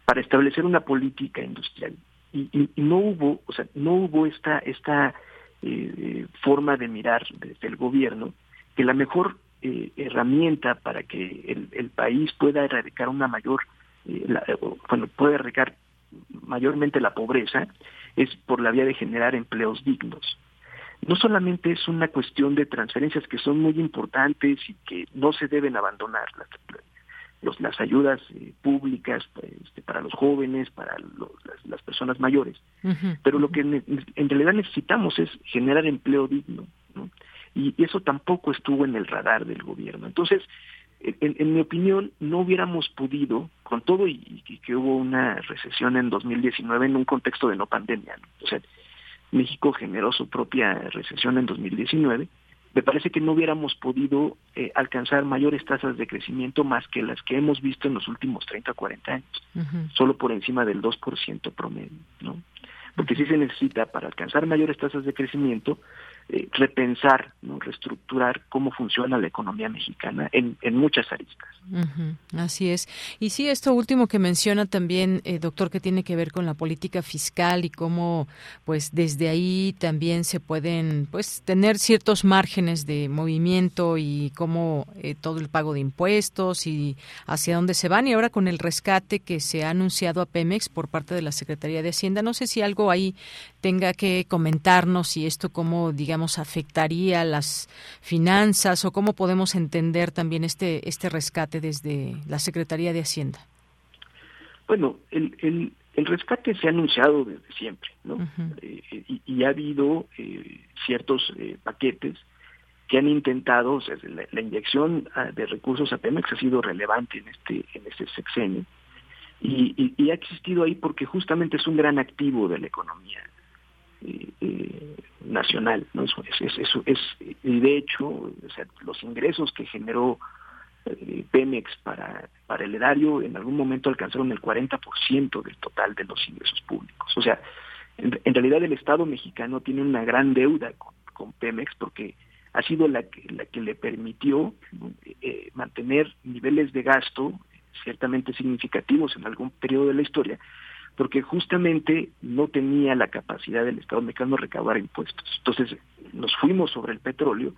para establecer una política industrial. Y, no hubo, o sea, no hubo esta, esta eh, forma de mirar desde el gobierno que la mejor eh, herramienta para que el, país pueda erradicar una mayor, bueno, pueda erradicar mayormente la pobreza, es por la vía de generar empleos dignos. No solamente es una cuestión de transferencias que son muy importantes y que no se deben abandonar, las, las ayudas eh, públicas este, para los jóvenes, para las, personas mayores, pero lo que en realidad necesitamos es generar empleo digno, y eso tampoco estuvo en el radar del gobierno. Entonces, en, mi opinión, no hubiéramos podido, con todo y, que hubo una recesión en 2019 en un contexto de no pandemia, o sea, México generó su propia recesión en 2019, me parece que no hubiéramos podido eh, alcanzar mayores tasas de crecimiento más que las que hemos visto en los últimos 30 o 40 años, solo por encima del 2% promedio, ¿no? Porque sí se necesita para alcanzar mayores tasas de crecimiento eh, repensar, ¿no? reestructurar cómo funciona la economía mexicana en, en muchas aristas. así es. Y sí, esto último que menciona también, eh, doctor, que tiene que ver con la política fiscal y cómo, pues, desde ahí también se pueden, pues, tener ciertos márgenes de movimiento y cómo eh, todo el pago de impuestos y hacia dónde se van. Y ahora con el rescate que se ha anunciado a Pemex por parte de la Secretaría de Hacienda, no sé si algo ahí tenga que comentarnos y esto cómo, digamos, afectaría las finanzas o cómo podemos entender también este, este rescate desde la Secretaría de Hacienda. Bueno, el, el, el rescate se ha anunciado desde siempre, ¿no? Eh, y, ha habido eh, ciertos eh, paquetes que han intentado, o sea, la, inyección ah, de recursos a Pemex ha sido relevante en este en este sexenio y, y, ha existido ahí porque justamente es un gran activo de la economía eh, nacional. ¿no? Es, es, y de hecho, los ingresos que generó eh, Pemex para, para el erario en algún momento alcanzaron el 40% del total de los ingresos públicos. O sea, en, realidad el Estado mexicano tiene una gran deuda con, con Pemex porque ha sido la que, la que le permitió eh, mantener niveles de gasto ciertamente significativos en algún periodo de la historia, porque justamente no tenía la capacidad del Estado mexicano de recaudar impuestos. Entonces nos fuimos sobre el petróleo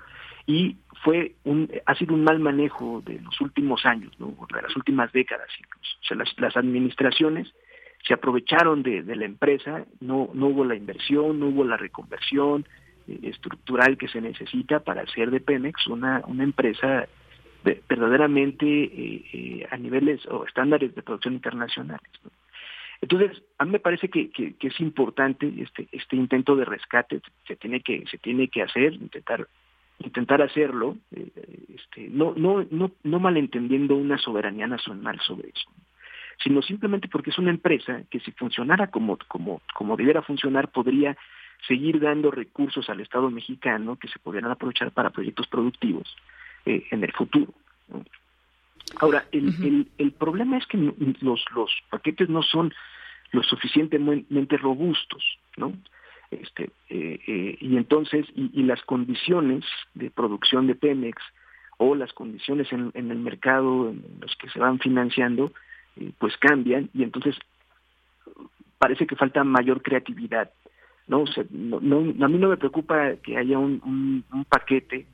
y fue un, ha sido un mal manejo de los últimos años, de las últimas décadas incluso. O sea, las, administraciones se aprovecharon de, la empresa, no, no hubo la inversión, no hubo la reconversión eh, estructural que se necesita para hacer de Pemex una, una empresa verdaderamente eh, eh, a niveles o estándares de producción internacionales. Entonces, a mí me parece que, es importante este, este intento de rescate, se tiene que, se tiene que hacer, intentar, intentar hacerlo, eh, este, no, no, no, no malentendiendo una soberanía nacional sobre eso, sino simplemente porque es una empresa que si funcionara como, como, como debiera funcionar, podría seguir dando recursos al Estado mexicano que se pudieran aprovechar para proyectos productivos eh, en el futuro. Ahora, el, el, el, problema es que los, los paquetes no son lo suficientemente robustos, ¿no? Este, eh, eh, y entonces, y, las condiciones de producción de Pemex o las condiciones en, el mercado en los que se van financiando, eh, pues cambian y entonces parece que falta mayor creatividad. ¿no? O sea, no, a mí no me preocupa que haya un, un paquete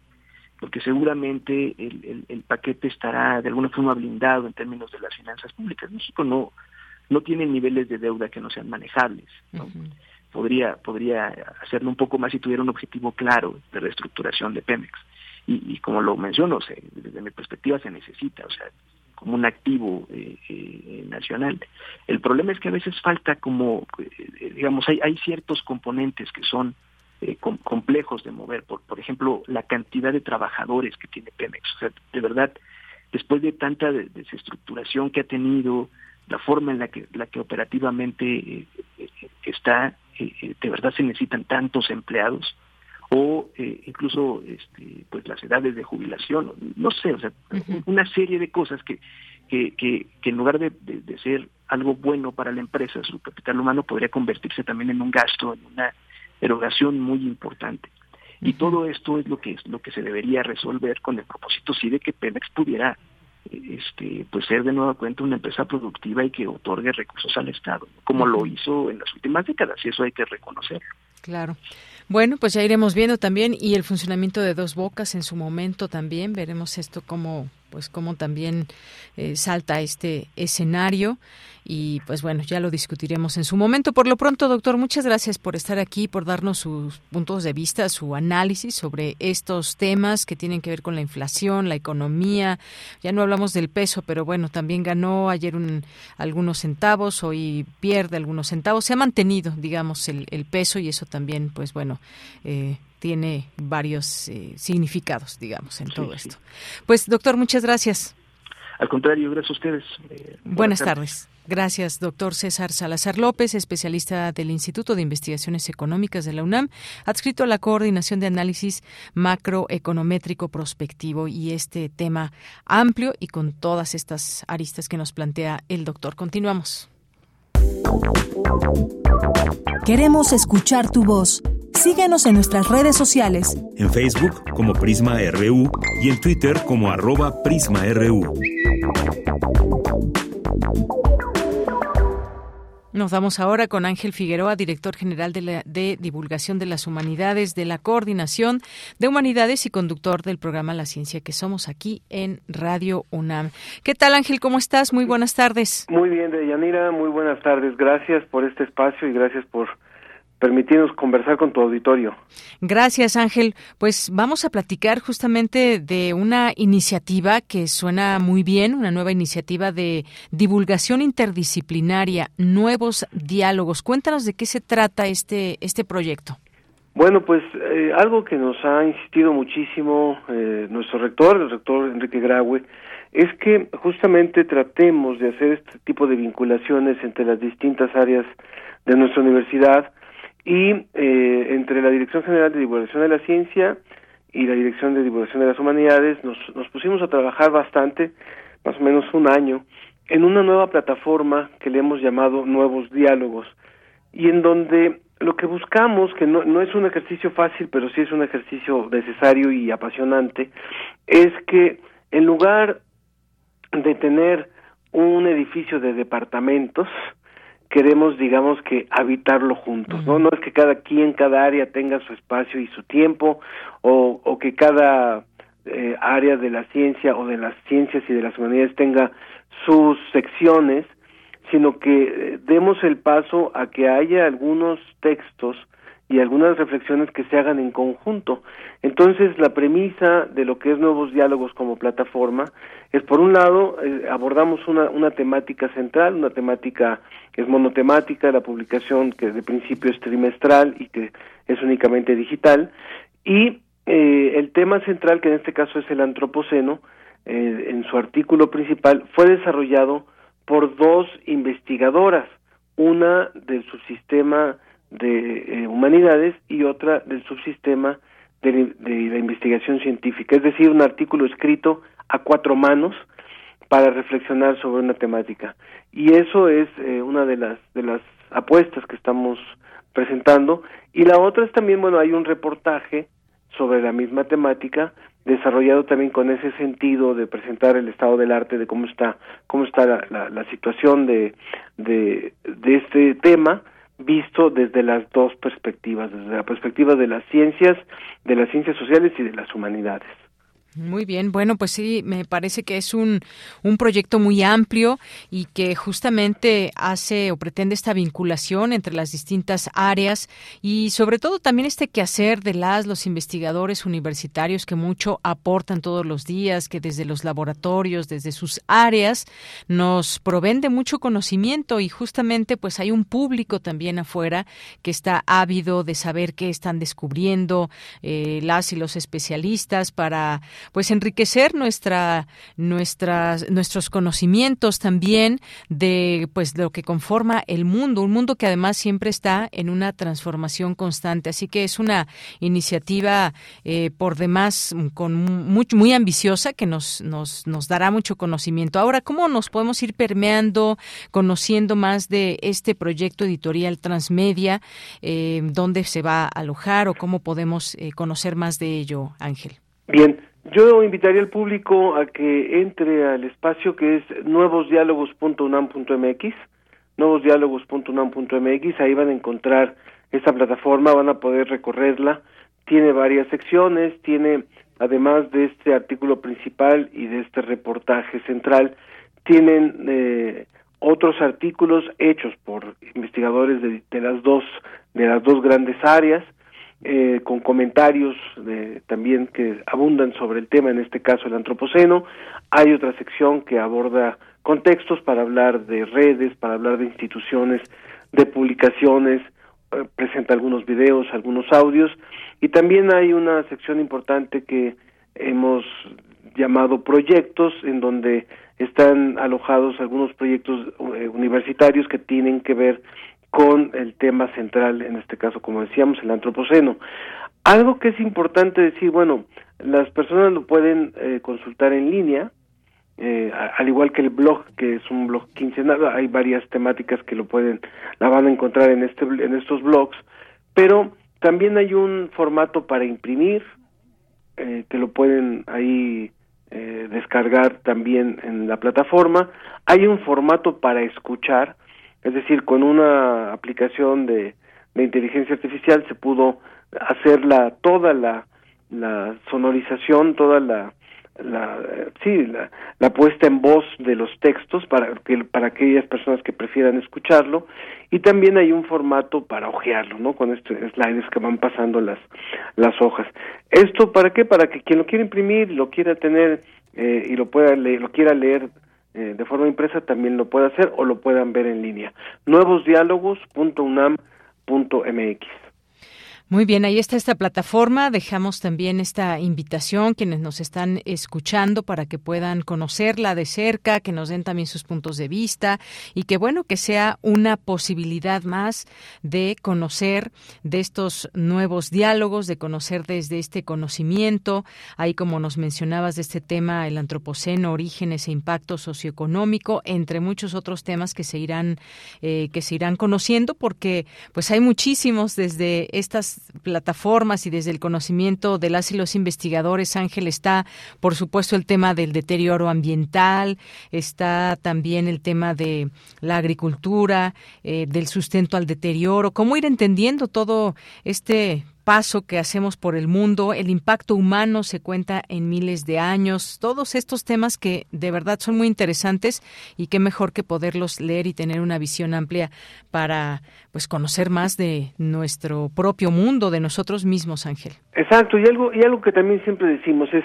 porque seguramente el, el, paquete estará de alguna forma blindado en términos de las finanzas públicas. México no no tiene niveles de deuda que no sean manejables. Podría podría hacerlo un poco más si tuviera un objetivo claro de reestructuración de Pemex. Y, como lo menciono, desde mi perspectiva se necesita, o sea, como un activo eh, eh, nacional. El problema es que a veces falta como, eh, digamos, hay, hay ciertos componentes que son complejos de mover, por, por ejemplo, la cantidad de trabajadores que tiene Pemex. O sea, de verdad, después de tanta desestructuración que ha tenido, la forma en la que, la que operativamente está, de verdad se necesitan tantos empleados, o incluso este, pues las edades de jubilación, no sé, o sea, una serie de cosas que, que, que, en lugar de, de, ser algo bueno para la empresa, su capital humano podría convertirse también en un gasto, en una erogación muy importante. Y todo esto es lo que es lo que se debería resolver con el propósito sí de que Pemex pudiera este pues ser de nueva cuenta una empresa productiva y que otorgue recursos al Estado, como lo hizo en las últimas décadas, y eso hay que reconocerlo. Claro. Bueno, pues ya iremos viendo también y el funcionamiento de dos bocas en su momento también veremos esto como pues cómo también eh, salta este escenario y pues bueno, ya lo discutiremos en su momento. Por lo pronto, doctor, muchas gracias por estar aquí, por darnos sus puntos de vista, su análisis sobre estos temas que tienen que ver con la inflación, la economía. Ya no hablamos del peso, pero bueno, también ganó ayer un, algunos centavos, hoy pierde algunos centavos. Se ha mantenido, digamos, el, el peso y eso también, pues bueno, eh, tiene varios eh, significados, digamos, en todo esto. Pues, doctor, muchas gracias. Al contrario, gracias a ustedes. Eh, buenas, tardes. Gracias, doctor César Salazar López, especialista del Instituto de Investigaciones Económicas de la UNAM, adscrito a la Coordinación de Análisis Macroeconométrico Prospectivo y este tema amplio y con todas estas aristas que nos plantea el doctor. Continuamos. Queremos escuchar tu voz. Síguenos en nuestras redes sociales. En Facebook como Prisma RU y en Twitter como arroba PrismaRU. Nos vamos ahora con Ángel Figueroa, director general de, de, Divulgación de las Humanidades de la Coordinación de Humanidades y conductor del programa La Ciencia que somos aquí en Radio UNAM. ¿Qué tal Ángel? ¿Cómo estás? Muy buenas tardes. Muy bien, Deyanira. Muy buenas tardes. Gracias por este espacio y gracias por permitirnos conversar con tu auditorio. Gracias, Ángel. Pues vamos a platicar justamente de una iniciativa que suena muy bien, una nueva iniciativa de divulgación interdisciplinaria, nuevos diálogos. Cuéntanos de qué se trata este, este proyecto. Bueno, pues eh, algo que nos ha insistido muchísimo eh, nuestro rector, el rector Enrique Graue, es que justamente tratemos de hacer este tipo de vinculaciones entre las distintas áreas de nuestra universidad y eh, entre la Dirección General de Divulgación de la Ciencia y la Dirección de Divulgación de las Humanidades nos, nos pusimos a trabajar bastante, más o menos un año, en una nueva plataforma que le hemos llamado Nuevos Diálogos, y en donde lo que buscamos, que no, no es un ejercicio fácil, pero sí es un ejercicio necesario y apasionante, es que en lugar de tener un edificio de departamentos, queremos, digamos que, habitarlo juntos, ¿no? No es que cada quien, cada área tenga su espacio y su tiempo, o, o que cada eh, área de la ciencia o de las ciencias y de las humanidades tenga sus secciones, sino que eh, demos el paso a que haya algunos textos y algunas reflexiones que se hagan en conjunto. Entonces, la premisa de lo que es Nuevos Diálogos como plataforma es, por un lado, eh, abordamos una, una temática central, una temática que es monotemática, la publicación que de principio es trimestral y que es únicamente digital, y eh, el tema central, que en este caso es el antropoceno, eh, en su artículo principal, fue desarrollado por dos investigadoras, una del subsistema de eh, humanidades y otra del subsistema de, la investigación científica, es decir, un artículo escrito a cuatro manos para reflexionar sobre una temática. Y eso es eh, una de las, de las apuestas que estamos presentando. Y la otra es también, bueno, hay un reportaje sobre la misma temática desarrollado también con ese sentido de presentar el estado del arte de cómo está cómo está la, la, situación de, de, de este tema visto desde las dos perspectivas, desde la perspectiva de las ciencias, de las ciencias sociales y de las humanidades. Muy bien, bueno, pues sí, me parece que es un, un proyecto muy amplio y que justamente hace o pretende esta vinculación entre las distintas áreas y sobre todo también este quehacer de las, los investigadores universitarios que mucho aportan todos los días, que desde los laboratorios, desde sus áreas, nos proveen de mucho conocimiento y justamente pues hay un público también afuera que está ávido de saber qué están descubriendo eh, las y los especialistas para pues enriquecer nuestra, nuestras, nuestros conocimientos también de pues lo que conforma el mundo, un mundo que además siempre está en una transformación constante. Así que es una iniciativa eh, por demás con muy, muy ambiciosa que nos, nos, nos dará mucho conocimiento. Ahora, ¿cómo nos podemos ir permeando, conociendo más de este proyecto editorial Transmedia? Eh, ¿Dónde se va a alojar o cómo podemos eh, conocer más de ello, Ángel? Bien, yo invitaría al público a que entre al espacio que es nuevosdiálogos.unam.mx, nuevosdiálogos.unam.mx, ahí van a encontrar esta plataforma, van a poder recorrerla, tiene varias secciones, tiene además de este artículo principal y de este reportaje central, tienen eh, otros artículos hechos por investigadores de, de, las dos de las dos grandes áreas eh, con comentarios de, también que abundan sobre el tema en este caso el antropoceno. Hay otra sección que aborda contextos para hablar de redes para hablar de instituciones de publicaciones eh, presenta algunos videos algunos audios. Y también hay una sección importante que hemos llamado proyectos en donde están alojados algunos proyectos eh, universitarios que tienen que ver con el tema central, en este caso, como decíamos, el antropoceno. Algo que es importante decir, bueno, las personas lo pueden eh, consultar en línea, eh, al igual que el blog, que es un blog quincenal, hay varias temáticas que lo pueden, la van a encontrar en este, en estos blogs, pero también hay un formato para imprimir, eh, que lo pueden ahí eh, descargar también en la plataforma. Hay un formato para escuchar, es decir, con una aplicación de, inteligencia artificial se pudo hacer la, toda la, la sonorización, toda la, la sí la, la, puesta en voz de los textos para que para aquellas personas que prefieran escucharlo. Y también hay un formato para hojearlo no con estos slides que van pasando las las hojas. Esto para qué para que quien lo quiera imprimir lo quiera tener eh, y lo pueda lo quiera leer eh, de forma impresa también lo pueda hacer o lo puedan ver en línea. Nuevosdiálogos.unam.mx muy bien, ahí está esta plataforma. Dejamos también esta invitación quienes nos están escuchando para que puedan conocerla de cerca, que nos den también sus puntos de vista y que bueno, que sea una posibilidad más de conocer de estos nuevos diálogos, de conocer desde este conocimiento, ahí como nos mencionabas de este tema el antropoceno, orígenes e impacto socioeconómico, entre muchos otros temas que se irán eh, que se irán conociendo porque pues hay muchísimos desde estas plataformas y desde el conocimiento de las y los investigadores, Ángel, está, por supuesto, el tema del deterioro ambiental, está también el tema de la agricultura, eh, del sustento al deterioro, cómo ir entendiendo todo este paso que hacemos por el mundo, el impacto humano se cuenta en miles de años, todos estos temas que de verdad son muy interesantes y qué mejor que poderlos leer y tener una visión amplia para pues conocer más de nuestro propio mundo, de nosotros mismos, Ángel. Exacto, y algo y algo que también siempre decimos es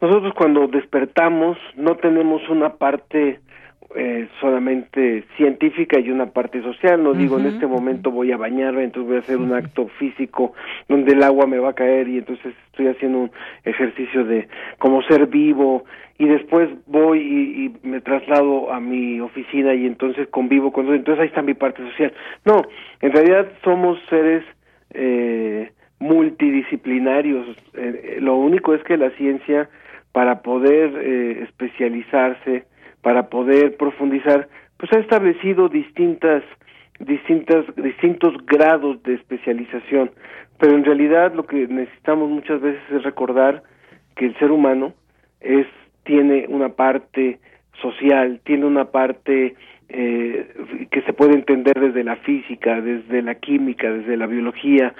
nosotros cuando despertamos no tenemos una parte eh, solamente científica y una parte social. No digo en este momento voy a bañarme, entonces voy a hacer un acto físico donde el agua me va a caer y entonces estoy haciendo un ejercicio de como ser vivo y después voy y, me traslado a mi oficina y entonces convivo con entonces ahí está mi parte social. No, en realidad somos seres eh, multidisciplinarios. Eh, lo único es que la ciencia para poder eh, especializarse para poder profundizar, pues ha establecido distintas distintas distintos grados de especialización, pero en realidad lo que necesitamos muchas veces es recordar que el ser humano es tiene una parte social, tiene una parte eh, que se puede entender desde la física, desde la química, desde la biología,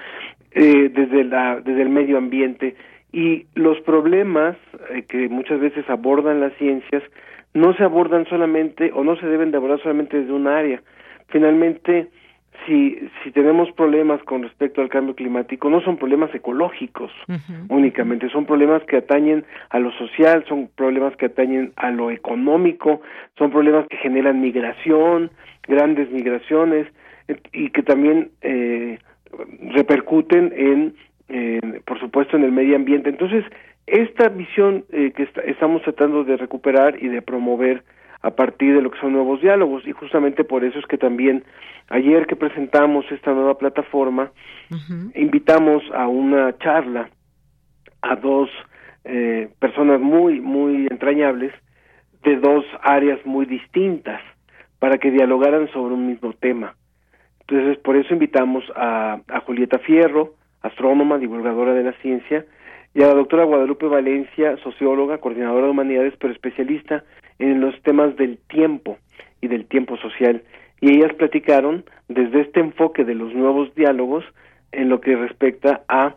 eh, desde la desde el medio ambiente. Y los problemas eh, que muchas veces abordan las ciencias no se abordan solamente o no se deben de abordar solamente desde un área. Finalmente, si, si tenemos problemas con respecto al cambio climático, no son problemas ecológicos únicamente, son problemas que atañen a lo social, son problemas que atañen a lo económico, son problemas que generan migración, grandes migraciones, y que también eh, repercuten en, por supuesto, en el medio ambiente. Entonces, esta visión eh, que estamos tratando de recuperar y de promover a partir de lo que son nuevos diálogos. Y justamente por eso es que también ayer que presentamos esta nueva plataforma invitamos a una charla a dos eh, personas muy muy entrañables de dos áreas muy distintas para que dialogaran sobre un mismo tema. Entonces por eso invitamos a, a Julieta Fierro astrónoma divulgadora de la ciencia y a la doctora Guadalupe Valencia, socióloga, coordinadora de humanidades, pero especialista en los temas del tiempo y del tiempo social. Y ellas platicaron desde este enfoque de los nuevos diálogos en lo que respecta a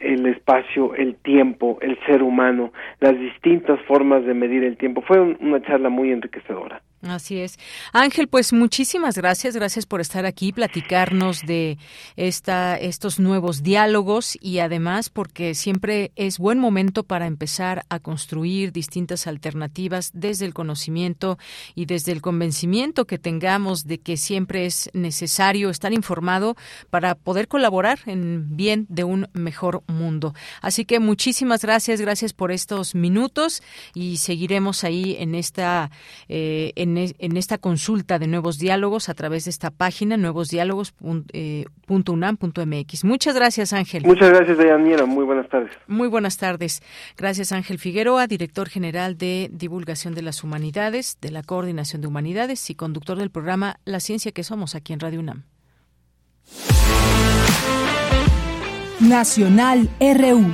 el espacio, el tiempo, el ser humano, las distintas formas de medir el tiempo. Fue una charla muy enriquecedora. Así es. Ángel, pues muchísimas gracias. Gracias por estar aquí, platicarnos de esta, estos nuevos diálogos y además porque siempre es buen momento para empezar a construir distintas alternativas desde el conocimiento y desde el convencimiento que tengamos de que siempre es necesario estar informado para poder colaborar en bien de un mejor mundo. Así que muchísimas gracias. Gracias por estos minutos y seguiremos ahí en esta, eh, en en, esta consulta de nuevos diálogos a través de esta página nuevosdiálogos.unam.mx. Muchas gracias, Ángel. Muchas gracias, Daniela. Muy buenas tardes. Muy buenas tardes. Gracias, Ángel Figueroa, director general de Divulgación de las Humanidades, de la Coordinación de Humanidades y conductor del programa La Ciencia que Somos aquí en Radio UNAM. Nacional RU.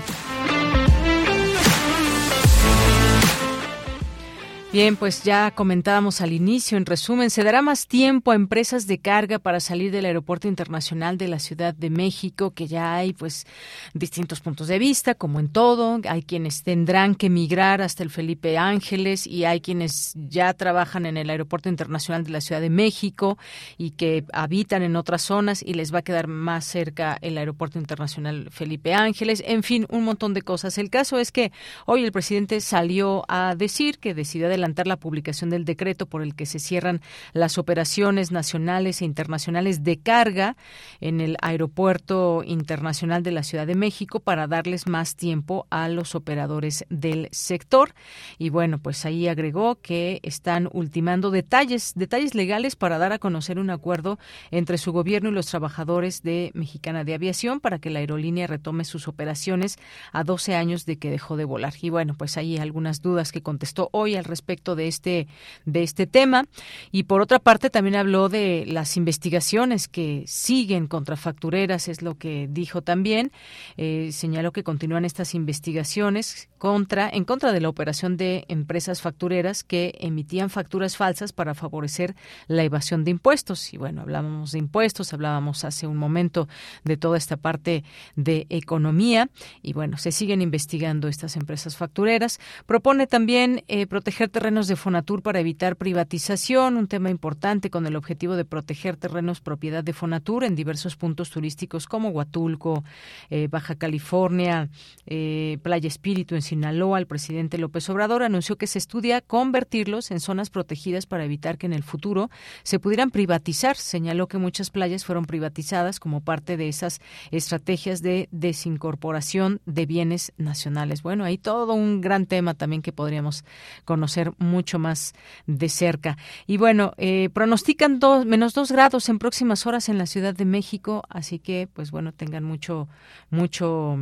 Bien, pues ya comentábamos al inicio, en resumen, se dará más tiempo a empresas de carga para salir del Aeropuerto Internacional de la Ciudad de México, que ya hay pues distintos puntos de vista, como en todo, hay quienes tendrán que migrar hasta el Felipe Ángeles y hay quienes ya trabajan en el Aeropuerto Internacional de la Ciudad de México y que habitan en otras zonas y les va a quedar más cerca el Aeropuerto Internacional Felipe Ángeles, en fin, un montón de cosas. El caso es que hoy el presidente salió a decir que decidió la publicación del decreto por el que se cierran las operaciones nacionales e internacionales de carga en el Aeropuerto Internacional de la Ciudad de México para darles más tiempo a los operadores del sector. Y bueno, pues ahí agregó que están ultimando detalles, detalles legales para dar a conocer un acuerdo entre su gobierno y los trabajadores de Mexicana de Aviación para que la aerolínea retome sus operaciones a 12 años de que dejó de volar. Y bueno, pues ahí algunas dudas que contestó hoy al respecto respecto de este, de este tema. Y por otra parte, también habló de las investigaciones que siguen contra factureras, es lo que dijo también. Eh, señaló que continúan estas investigaciones contra, en contra de la operación de empresas factureras que emitían facturas falsas para favorecer la evasión de impuestos. Y bueno, hablábamos de impuestos, hablábamos hace un momento de toda esta parte de economía. Y bueno, se siguen investigando estas empresas factureras. Propone también eh, proteger terrenos de Fonatur para evitar privatización, un tema importante con el objetivo de proteger terrenos propiedad de Fonatur en diversos puntos turísticos como Huatulco, eh, Baja California, eh, Playa Espíritu en Sinaloa. El presidente López Obrador anunció que se estudia convertirlos en zonas protegidas para evitar que en el futuro se pudieran privatizar. Señaló que muchas playas fueron privatizadas como parte de esas estrategias de desincorporación de bienes nacionales. Bueno, hay todo un gran tema también que podríamos conocer mucho más de cerca. Y bueno, eh, pronostican dos, menos dos grados en próximas horas en la Ciudad de México, así que pues bueno, tengan mucho, mucho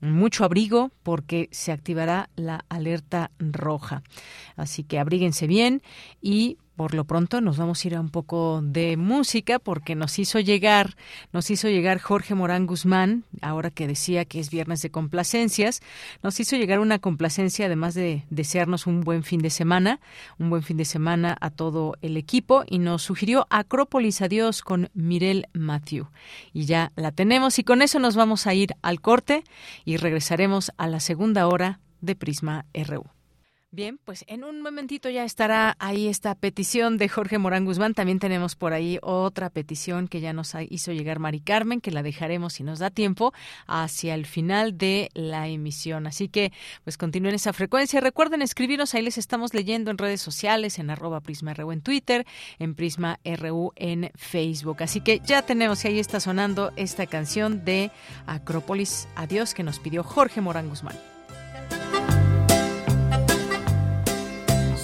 mucho abrigo porque se activará la alerta roja. Así que abríguense bien y por lo pronto nos vamos a ir a un poco de música porque nos hizo llegar, nos hizo llegar Jorge Morán Guzmán, ahora que decía que es viernes de complacencias, nos hizo llegar una complacencia además de desearnos un buen fin de semana, un buen fin de semana a todo el equipo y nos sugirió Acrópolis Adiós con Mirel Matthew. Y ya la tenemos y con eso nos vamos a ir al corte y regresaremos a la segunda hora de Prisma RU. Bien, pues en un momentito ya estará ahí esta petición de Jorge Morán Guzmán. También tenemos por ahí otra petición que ya nos hizo llegar Mari Carmen, que la dejaremos si nos da tiempo hacia el final de la emisión. Así que, pues continúen esa frecuencia. Recuerden escribirnos, ahí les estamos leyendo en redes sociales, en arroba Prisma RU en Twitter, en Prisma RU en Facebook. Así que ya tenemos y ahí está sonando esta canción de Acrópolis Adiós que nos pidió Jorge Morán Guzmán.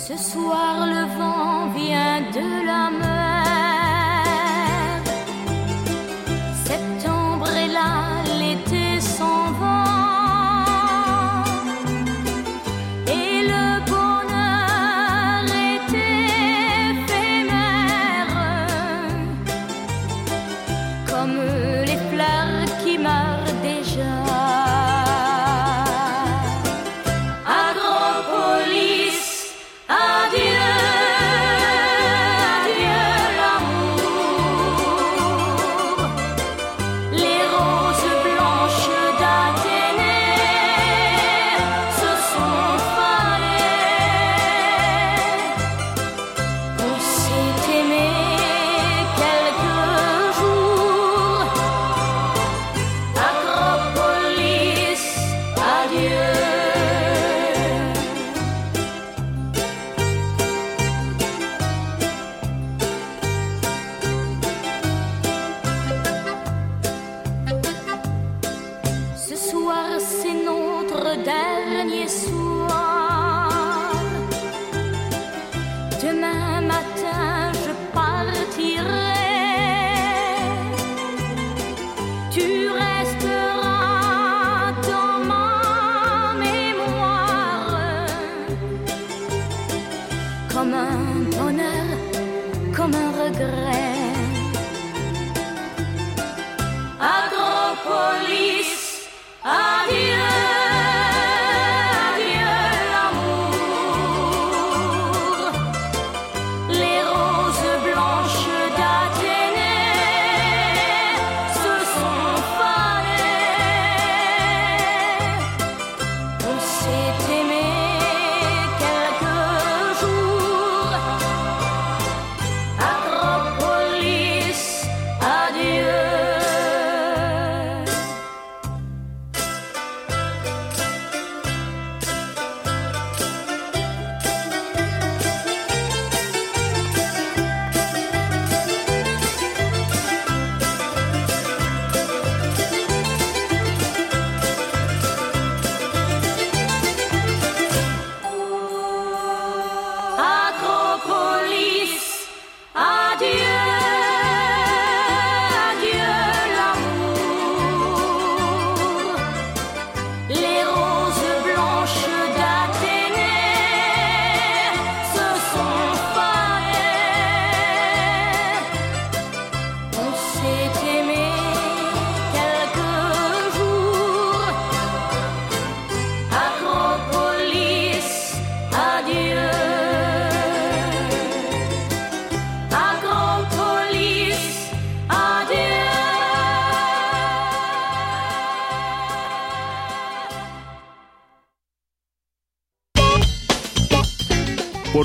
Ce soir le vent vient de la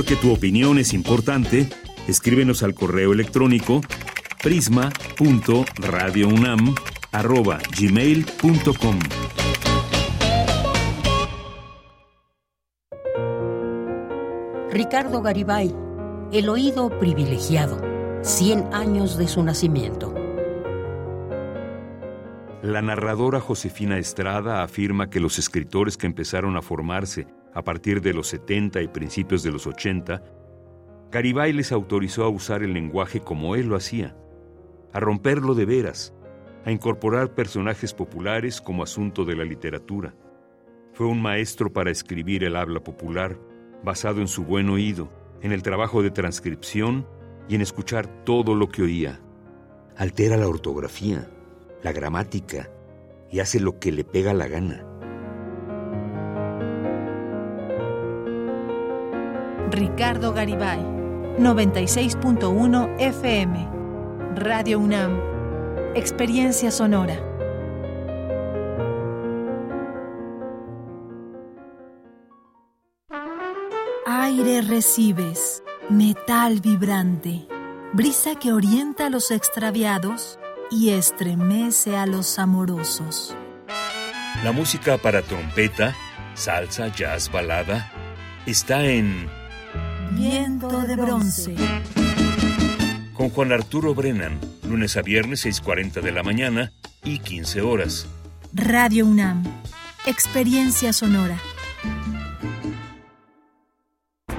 Porque tu opinión es importante, escríbenos al correo electrónico prisma.radiounam@gmail.com. Ricardo Garibay, El oído privilegiado, 100 años de su nacimiento. La narradora Josefina Estrada afirma que los escritores que empezaron a formarse a partir de los 70 y principios de los 80, Garibay les autorizó a usar el lenguaje como él lo hacía, a romperlo de veras, a incorporar personajes populares como asunto de la literatura. Fue un maestro para escribir el habla popular, basado en su buen oído, en el trabajo de transcripción y en escuchar todo lo que oía. Altera la ortografía, la gramática y hace lo que le pega la gana. Ricardo Garibay, 96.1 FM, Radio UNAM, Experiencia Sonora. Aire recibes, metal vibrante, brisa que orienta a los extraviados y estremece a los amorosos. La música para trompeta, salsa, jazz, balada, está en Viento de bronce. con Juan Arturo Brennan, lunes a viernes 6.40 de la mañana y 15 horas. Radio UNAM, Experiencia Sonora.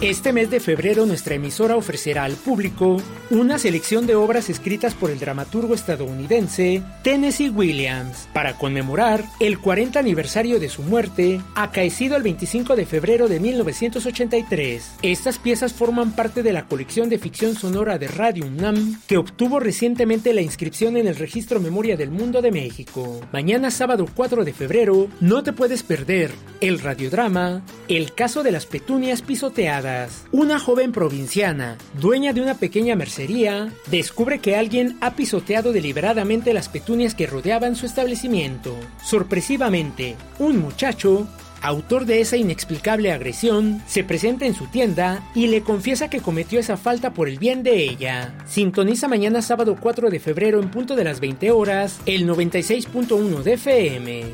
Este mes de febrero nuestra emisora ofrecerá al público una selección de obras escritas por el dramaturgo estadounidense Tennessee Williams para conmemorar el 40 aniversario de su muerte, acaecido el 25 de febrero de 1983. Estas piezas forman parte de la colección de ficción sonora de Radio UNAM que obtuvo recientemente la inscripción en el Registro Memoria del Mundo de México. Mañana sábado 4 de febrero no te puedes perder el radiodrama El caso de las petunias pisoteadas una joven provinciana, dueña de una pequeña mercería, descubre que alguien ha pisoteado deliberadamente las petunias que rodeaban su establecimiento. Sorpresivamente, un muchacho autor de esa inexplicable agresión, se presenta en su tienda y le confiesa que cometió esa falta por el bien de ella. Sintoniza mañana sábado 4 de febrero en punto de las 20 horas el 96.1 de FM.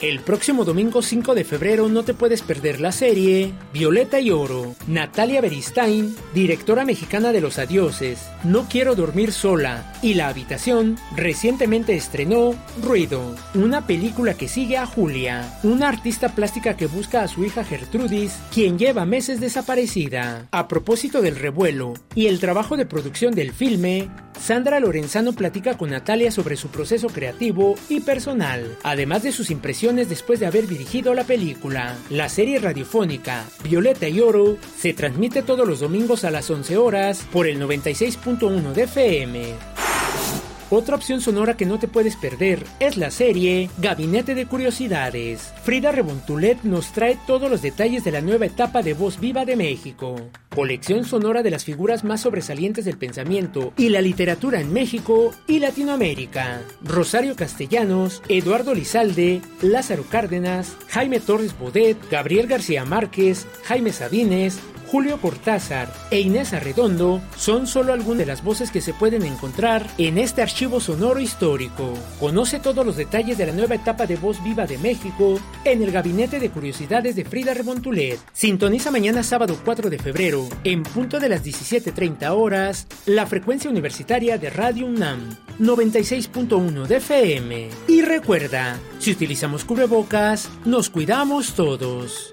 El próximo domingo 5 de febrero no te puedes perder la serie Violeta y Oro. Natalia Beristain, directora mexicana de Los Adioses, No Quiero Dormir Sola y La Habitación, recientemente estrenó Ruido, una película que sigue a Julia, una artista plástica que busca a su hija Gertrudis, quien lleva meses desaparecida. A propósito del revuelo y el trabajo de producción del filme, Sandra Lorenzano platica con Natalia sobre su proceso creativo y personal, además de sus impresiones después de haber dirigido la película. La serie radiofónica Violeta y Oro se transmite todos los domingos a las 11 horas por el 96.1 de FM. Otra opción sonora que no te puedes perder es la serie Gabinete de Curiosidades. Frida Rebontulet nos trae todos los detalles de la nueva etapa de Voz Viva de México. Colección sonora de las figuras más sobresalientes del pensamiento y la literatura en México y Latinoamérica. Rosario Castellanos, Eduardo Lizalde, Lázaro Cárdenas, Jaime Torres Bodet, Gabriel García Márquez, Jaime Sabines, Julio Cortázar e Inés Arredondo son solo algunas de las voces que se pueden encontrar en este archivo sonoro histórico. Conoce todos los detalles de la nueva etapa de Voz Viva de México en el Gabinete de Curiosidades de Frida Rebontulet. Sintoniza mañana sábado 4 de febrero, en punto de las 17.30 horas, la frecuencia universitaria de Radio UNAM, 96.1 de FM. Y recuerda, si utilizamos cubrebocas, nos cuidamos todos.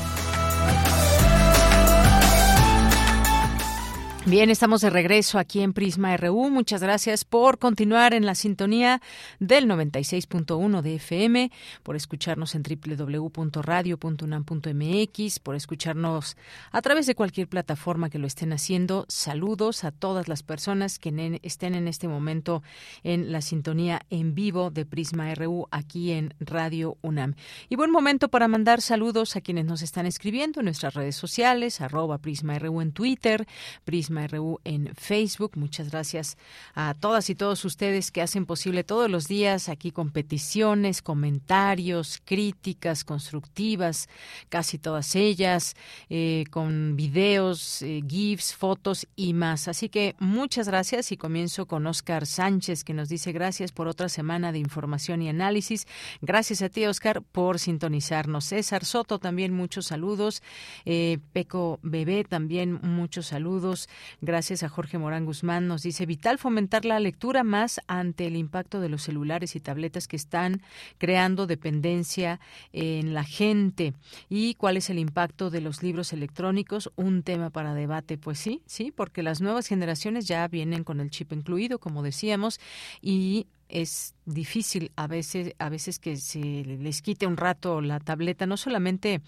Bien, estamos de regreso aquí en Prisma RU. Muchas gracias por continuar en la sintonía del 96.1 de FM, por escucharnos en www.radio.unam.mx, por escucharnos a través de cualquier plataforma que lo estén haciendo. Saludos a todas las personas que estén en este momento en la sintonía en vivo de Prisma RU aquí en Radio UNAM. Y buen momento para mandar saludos a quienes nos están escribiendo en nuestras redes sociales, arroba Prisma RU en Twitter, Prisma RU en Facebook. Muchas gracias a todas y todos ustedes que hacen posible todos los días aquí con peticiones, comentarios, críticas constructivas, casi todas ellas, eh, con videos, eh, GIFs, fotos y más. Así que muchas gracias y comienzo con Oscar Sánchez que nos dice gracias por otra semana de información y análisis. Gracias a ti, Oscar, por sintonizarnos. César Soto también muchos saludos. Eh, Peco Bebé también muchos saludos. Gracias a Jorge Morán Guzmán. Nos dice, vital fomentar la lectura más ante el impacto de los celulares y tabletas que están creando dependencia en la gente. ¿Y cuál es el impacto de los libros electrónicos? Un tema para debate. Pues sí, sí, porque las nuevas generaciones ya vienen con el chip incluido, como decíamos, y es difícil a veces a veces que se les quite un rato la tableta no solamente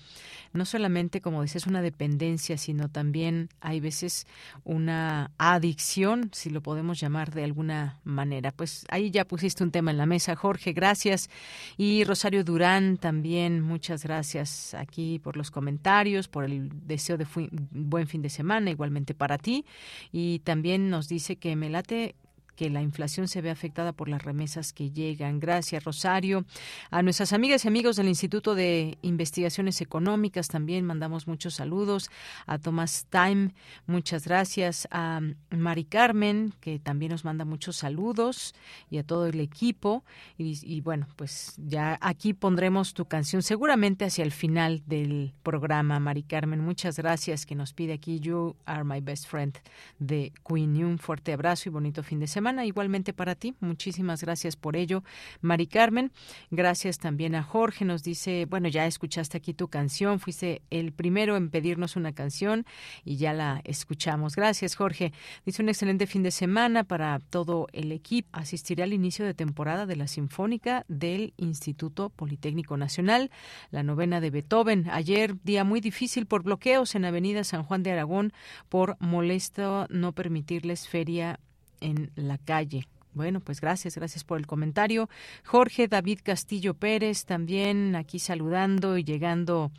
no solamente como dices una dependencia sino también hay veces una adicción si lo podemos llamar de alguna manera. Pues ahí ya pusiste un tema en la mesa Jorge gracias. Y Rosario Durán también muchas gracias aquí por los comentarios por el deseo de buen fin de semana igualmente para ti. Y también nos dice que me late que la inflación se ve afectada por las remesas que llegan. Gracias, Rosario. A nuestras amigas y amigos del Instituto de Investigaciones Económicas también mandamos muchos saludos. A Tomás Time, muchas gracias. A Mari Carmen, que también nos manda muchos saludos, y a todo el equipo. Y, bueno, pues ya aquí pondremos tu canción seguramente hacia el final del programa, Mari Carmen. Muchas gracias que nos pide aquí You Are My Best Friend de Queen. Y un fuerte abrazo y bonito fin de semana igualmente para ti. Muchísimas gracias por ello, Mari Carmen. Gracias también a Jorge. Nos dice, bueno, ya escuchaste aquí tu canción, fuiste el primero en pedirnos una canción y ya la escuchamos. Gracias, Jorge. Dice un excelente fin de semana para todo el equipo. Asistiré al inicio de temporada de la Sinfónica del Instituto Politécnico Nacional, la novena de Beethoven. Ayer, día muy difícil por bloqueos en Avenida San Juan de Aragón por molesto no permitirles feria en la calle. Bueno, pues gracias, gracias por el comentario. Jorge David Castillo Pérez también aquí saludando y llegando,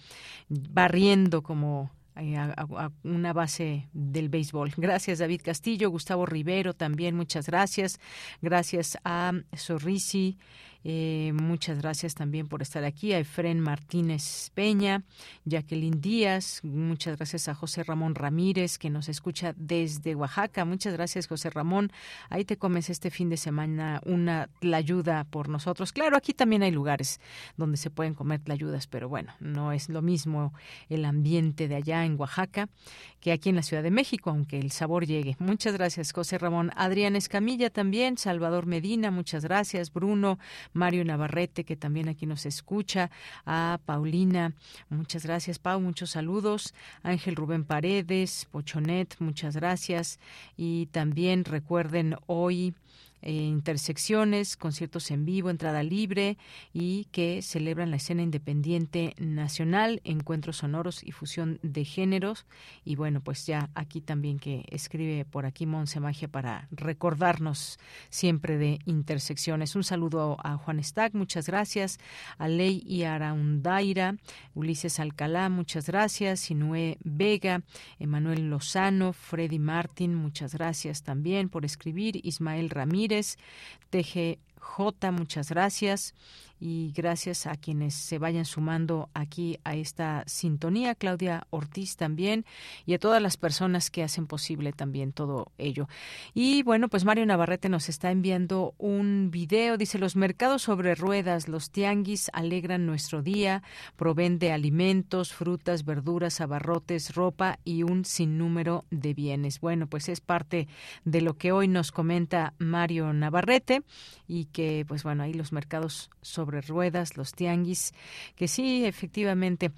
barriendo como eh, una base del béisbol. Gracias, David Castillo. Gustavo Rivero también, muchas gracias. Gracias a Sorrisi eh, muchas gracias también por estar aquí. A Efren Martínez Peña, Jacqueline Díaz, muchas gracias a José Ramón Ramírez, que nos escucha desde Oaxaca. Muchas gracias, José Ramón. Ahí te comes este fin de semana una ayuda por nosotros. Claro, aquí también hay lugares donde se pueden comer tlayudas, pero bueno, no es lo mismo el ambiente de allá en Oaxaca que aquí en la Ciudad de México, aunque el sabor llegue. Muchas gracias, José Ramón. Adrián Escamilla también, Salvador Medina, muchas gracias. Bruno Mario Navarrete, que también aquí nos escucha, a Paulina, muchas gracias, Pau, muchos saludos, Ángel Rubén Paredes, Pochonet, muchas gracias, y también recuerden hoy eh, intersecciones, conciertos en vivo, entrada libre y que celebran la escena independiente nacional, encuentros sonoros y fusión de géneros. Y bueno, pues ya aquí también que escribe por aquí Monse Magia para recordarnos siempre de intersecciones. Un saludo a Juan Stack, muchas gracias. A Ley y Araundaira, Ulises Alcalá, muchas gracias. Sinue Vega, Emanuel Lozano, Freddy Martín, muchas gracias también por escribir. Ismael Ramírez, TGJ, muchas gracias y gracias a quienes se vayan sumando aquí a esta sintonía, Claudia Ortiz también, y a todas las personas que hacen posible también todo ello. Y bueno, pues Mario Navarrete nos está enviando un video, dice, los mercados sobre ruedas, los tianguis alegran nuestro día, proveen de alimentos, frutas, verduras, abarrotes, ropa y un sinnúmero de bienes. Bueno, pues es parte de lo que hoy nos comenta Mario Navarrete y que, pues bueno, ahí los mercados sobre ruedas, los tianguis, que sí, efectivamente.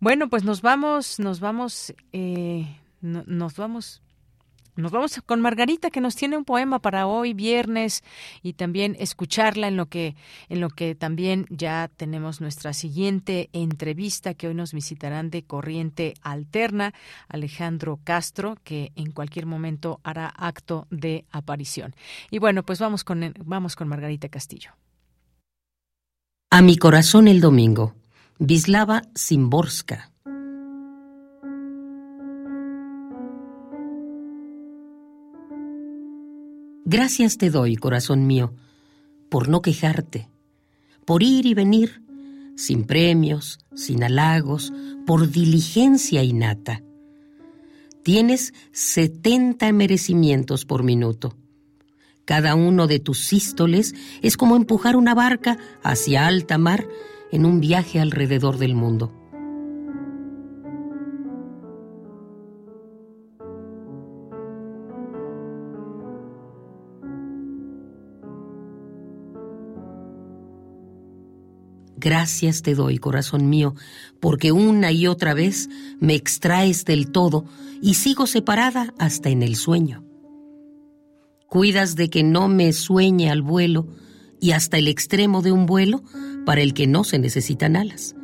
Bueno, pues nos vamos, nos vamos, eh, nos vamos nos vamos con Margarita que nos tiene un poema para hoy viernes y también escucharla en lo que en lo que también ya tenemos nuestra siguiente entrevista que hoy nos visitarán de Corriente Alterna Alejandro Castro que en cualquier momento hará acto de aparición. Y bueno, pues vamos con vamos con Margarita Castillo. A mi corazón el domingo. Vislava Simborska. Gracias te doy, corazón mío, por no quejarte, por ir y venir, sin premios, sin halagos, por diligencia innata. Tienes setenta merecimientos por minuto. Cada uno de tus sístoles es como empujar una barca hacia alta mar en un viaje alrededor del mundo. Gracias te doy, corazón mío, porque una y otra vez me extraes del todo y sigo separada hasta en el sueño. Cuidas de que no me sueñe al vuelo y hasta el extremo de un vuelo para el que no se necesitan alas.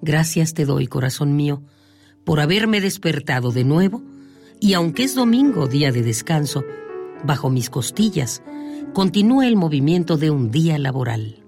Gracias te doy, corazón mío, por haberme despertado de nuevo y aunque es domingo, día de descanso, bajo mis costillas, continúa el movimiento de un día laboral.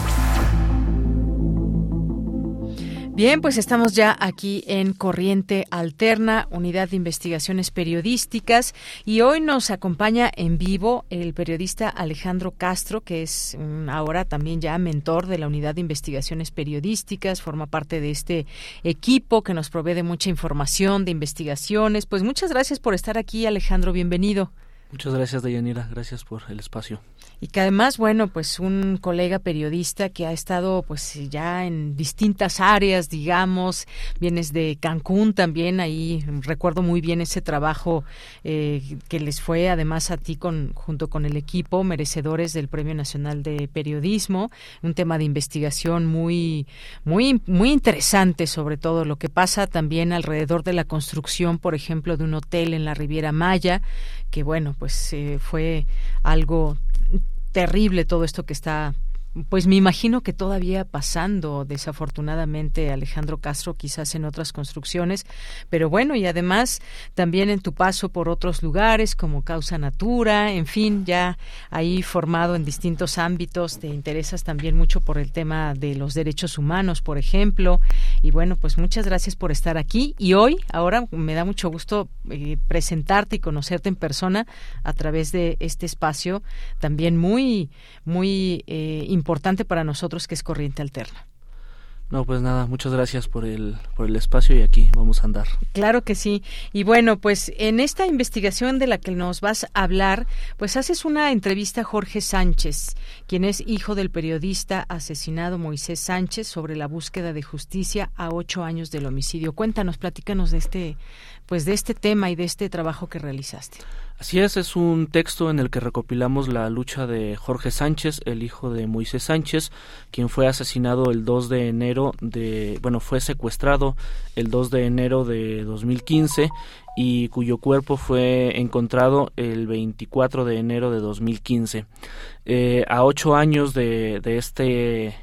Bien, pues estamos ya aquí en Corriente Alterna, Unidad de Investigaciones Periodísticas, y hoy nos acompaña en vivo el periodista Alejandro Castro, que es ahora también ya mentor de la Unidad de Investigaciones Periodísticas, forma parte de este equipo que nos provee de mucha información, de investigaciones. Pues muchas gracias por estar aquí, Alejandro, bienvenido. Muchas gracias, Dayanira. Gracias por el espacio y que además, bueno, pues un colega periodista que ha estado pues ya en distintas áreas, digamos, vienes de Cancún también, ahí recuerdo muy bien ese trabajo eh, que les fue además a ti con junto con el equipo merecedores del Premio Nacional de Periodismo, un tema de investigación muy muy muy interesante sobre todo lo que pasa también alrededor de la construcción, por ejemplo, de un hotel en la Riviera Maya, que bueno, pues eh, fue algo terrible todo esto que está pues me imagino que todavía pasando, desafortunadamente, Alejandro Castro, quizás en otras construcciones, pero bueno, y además también en tu paso por otros lugares como Causa Natura, en fin, ya ahí formado en distintos ámbitos, te interesas también mucho por el tema de los derechos humanos, por ejemplo, y bueno, pues muchas gracias por estar aquí. Y hoy, ahora me da mucho gusto eh, presentarte y conocerte en persona a través de este espacio también muy, muy eh, importante para nosotros que es Corriente Alterna. No, pues nada, muchas gracias por el, por el espacio y aquí vamos a andar. Claro que sí. Y bueno, pues en esta investigación de la que nos vas a hablar, pues haces una entrevista a Jorge Sánchez, quien es hijo del periodista asesinado Moisés Sánchez sobre la búsqueda de justicia a ocho años del homicidio. Cuéntanos, platícanos de este, pues de este tema y de este trabajo que realizaste. Así es, es un texto en el que recopilamos la lucha de Jorge Sánchez, el hijo de Moisés Sánchez, quien fue asesinado el 2 de enero de, bueno, fue secuestrado el 2 de enero de 2015 y cuyo cuerpo fue encontrado el 24 de enero de 2015. Eh, a ocho años de, de este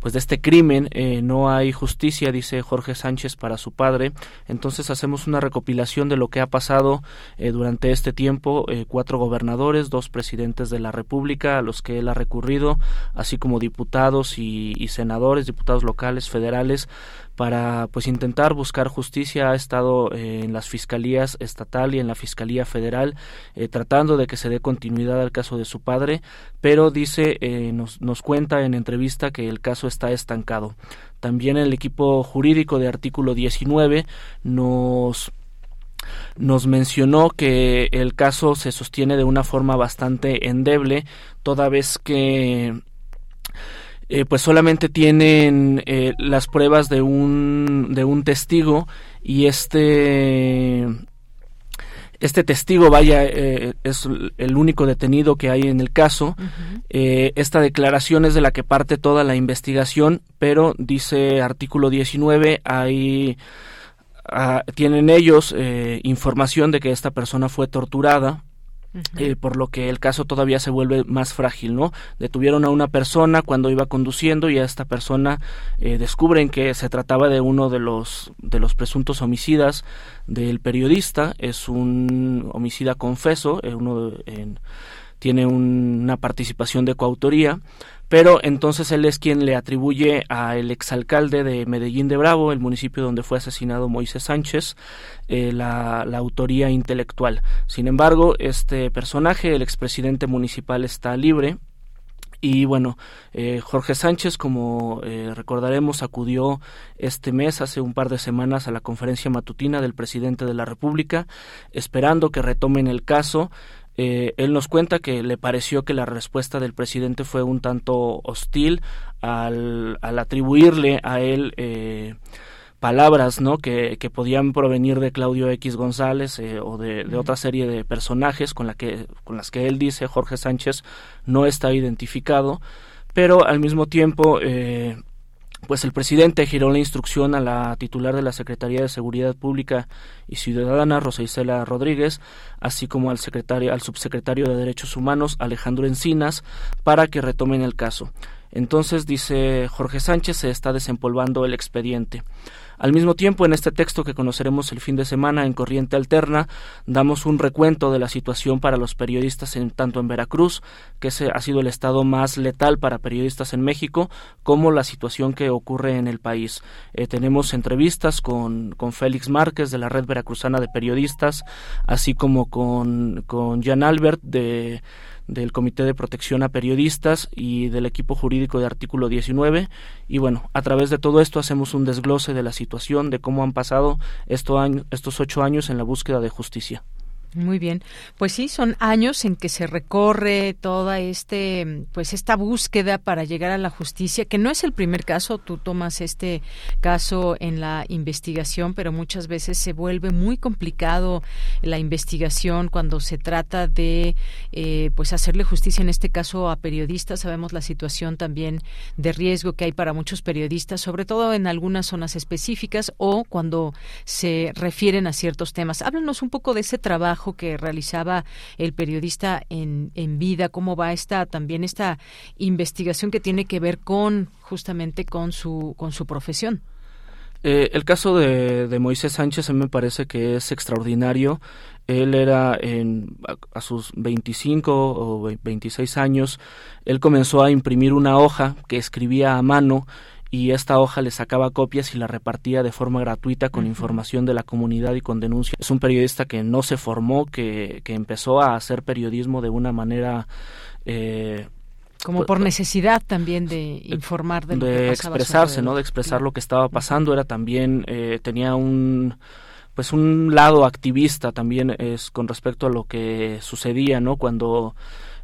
pues de este crimen eh, no hay justicia, dice Jorge Sánchez para su padre. Entonces hacemos una recopilación de lo que ha pasado eh, durante este tiempo. Eh, cuatro gobernadores, dos presidentes de la República a los que él ha recurrido, así como diputados y senadores, diputados locales, federales, para pues intentar buscar justicia ha estado eh, en las fiscalías estatal y en la fiscalía federal eh, tratando de que se dé continuidad al caso de su padre pero dice eh, nos, nos cuenta en entrevista que el caso está estancado. También el equipo jurídico de artículo 19 nos nos mencionó que el caso se sostiene de una forma bastante endeble, toda vez que eh, pues solamente tienen eh, las pruebas de un, de un testigo y este este testigo, vaya, eh, es el único detenido que hay en el caso. esta declaración es de la que parte toda la investigación, pero dice artículo 19, hay Ah, tienen ellos eh, información de que esta persona fue torturada eh, por lo que el caso todavía se vuelve más frágil, ¿no? Detuvieron a una persona cuando iba conduciendo y a esta persona eh, descubren que se trataba de uno de los de los presuntos homicidas del periodista, es un homicida confeso, uno tiene una participación de coautoría pero entonces él es quien le atribuye al exalcalde de Medellín de Bravo, el municipio donde fue asesinado Moisés Sánchez, eh, la, autoría intelectual. Sin embargo, este personaje, el expresidente municipal, está libre. Y bueno, eh, Jorge Sánchez, como eh, recordaremos, acudió este mes, hace un par de semanas, a la conferencia matutina del presidente de la República, esperando que retomen el caso eh, él nos cuenta que le pareció que la respuesta del presidente fue un tanto hostil al, atribuirle a él eh, palabras ¿no? Que, que, podían provenir de Claudio X González eh, o de, de, otra serie de personajes con, la que, con las que él dice Jorge Sánchez no está identificado, pero al mismo tiempo pues el presidente giró la instrucción a la titular de la Secretaría de Seguridad Pública y Ciudadana, Rosa Isela Rodríguez, así como al secretario, al subsecretario de Derechos Humanos, Alejandro Encinas, para que retomen el caso. Entonces, dice Jorge Sánchez, se está desempolvando el expediente. Al mismo tiempo, en este texto que conoceremos el fin de semana en Corriente Alterna, damos un recuento de la situación para los periodistas en, tanto en Veracruz, que ese ha sido el estado más letal para periodistas en México, como la situación que ocurre en el país. Eh, tenemos entrevistas con, con Félix Márquez de la Red Veracruzana de Periodistas, así como con, con Jan Albert de del Comité de Protección a Periodistas y del equipo jurídico de artículo 19. Y bueno, a través de todo esto hacemos un desglose de la situación, de cómo han pasado estos, estos ocho años en la búsqueda de justicia. Muy bien, pues sí, son años en que se recorre toda este, pues esta búsqueda para llegar a la justicia, que no es el primer caso. Tú tomas este caso en la investigación, pero muchas veces se vuelve muy complicado la investigación cuando se trata de, eh, pues hacerle justicia en este caso a periodistas. Sabemos la situación también de riesgo que hay para muchos periodistas, sobre todo en algunas zonas específicas o cuando se refieren a ciertos temas. Háblanos un poco de ese trabajo que realizaba el periodista en, en vida, cómo va esta también esta investigación que tiene que ver con justamente con su con su profesión. Eh, el caso de, de, Moisés Sánchez me parece que es extraordinario. Él era en, a, sus 25 o 26 años, él comenzó a imprimir una hoja que escribía a mano y esta hoja le sacaba copias y la repartía de forma gratuita con información de la comunidad y con denuncia. Es un periodista que no se formó, que, que empezó a hacer periodismo de una manera... Eh, como por necesidad también de informar de, lo de expresarse, ¿no? De expresar lo que estaba pasando. Era también eh, tenía un pues un lado activista también es con respecto a lo que sucedía, ¿no? Cuando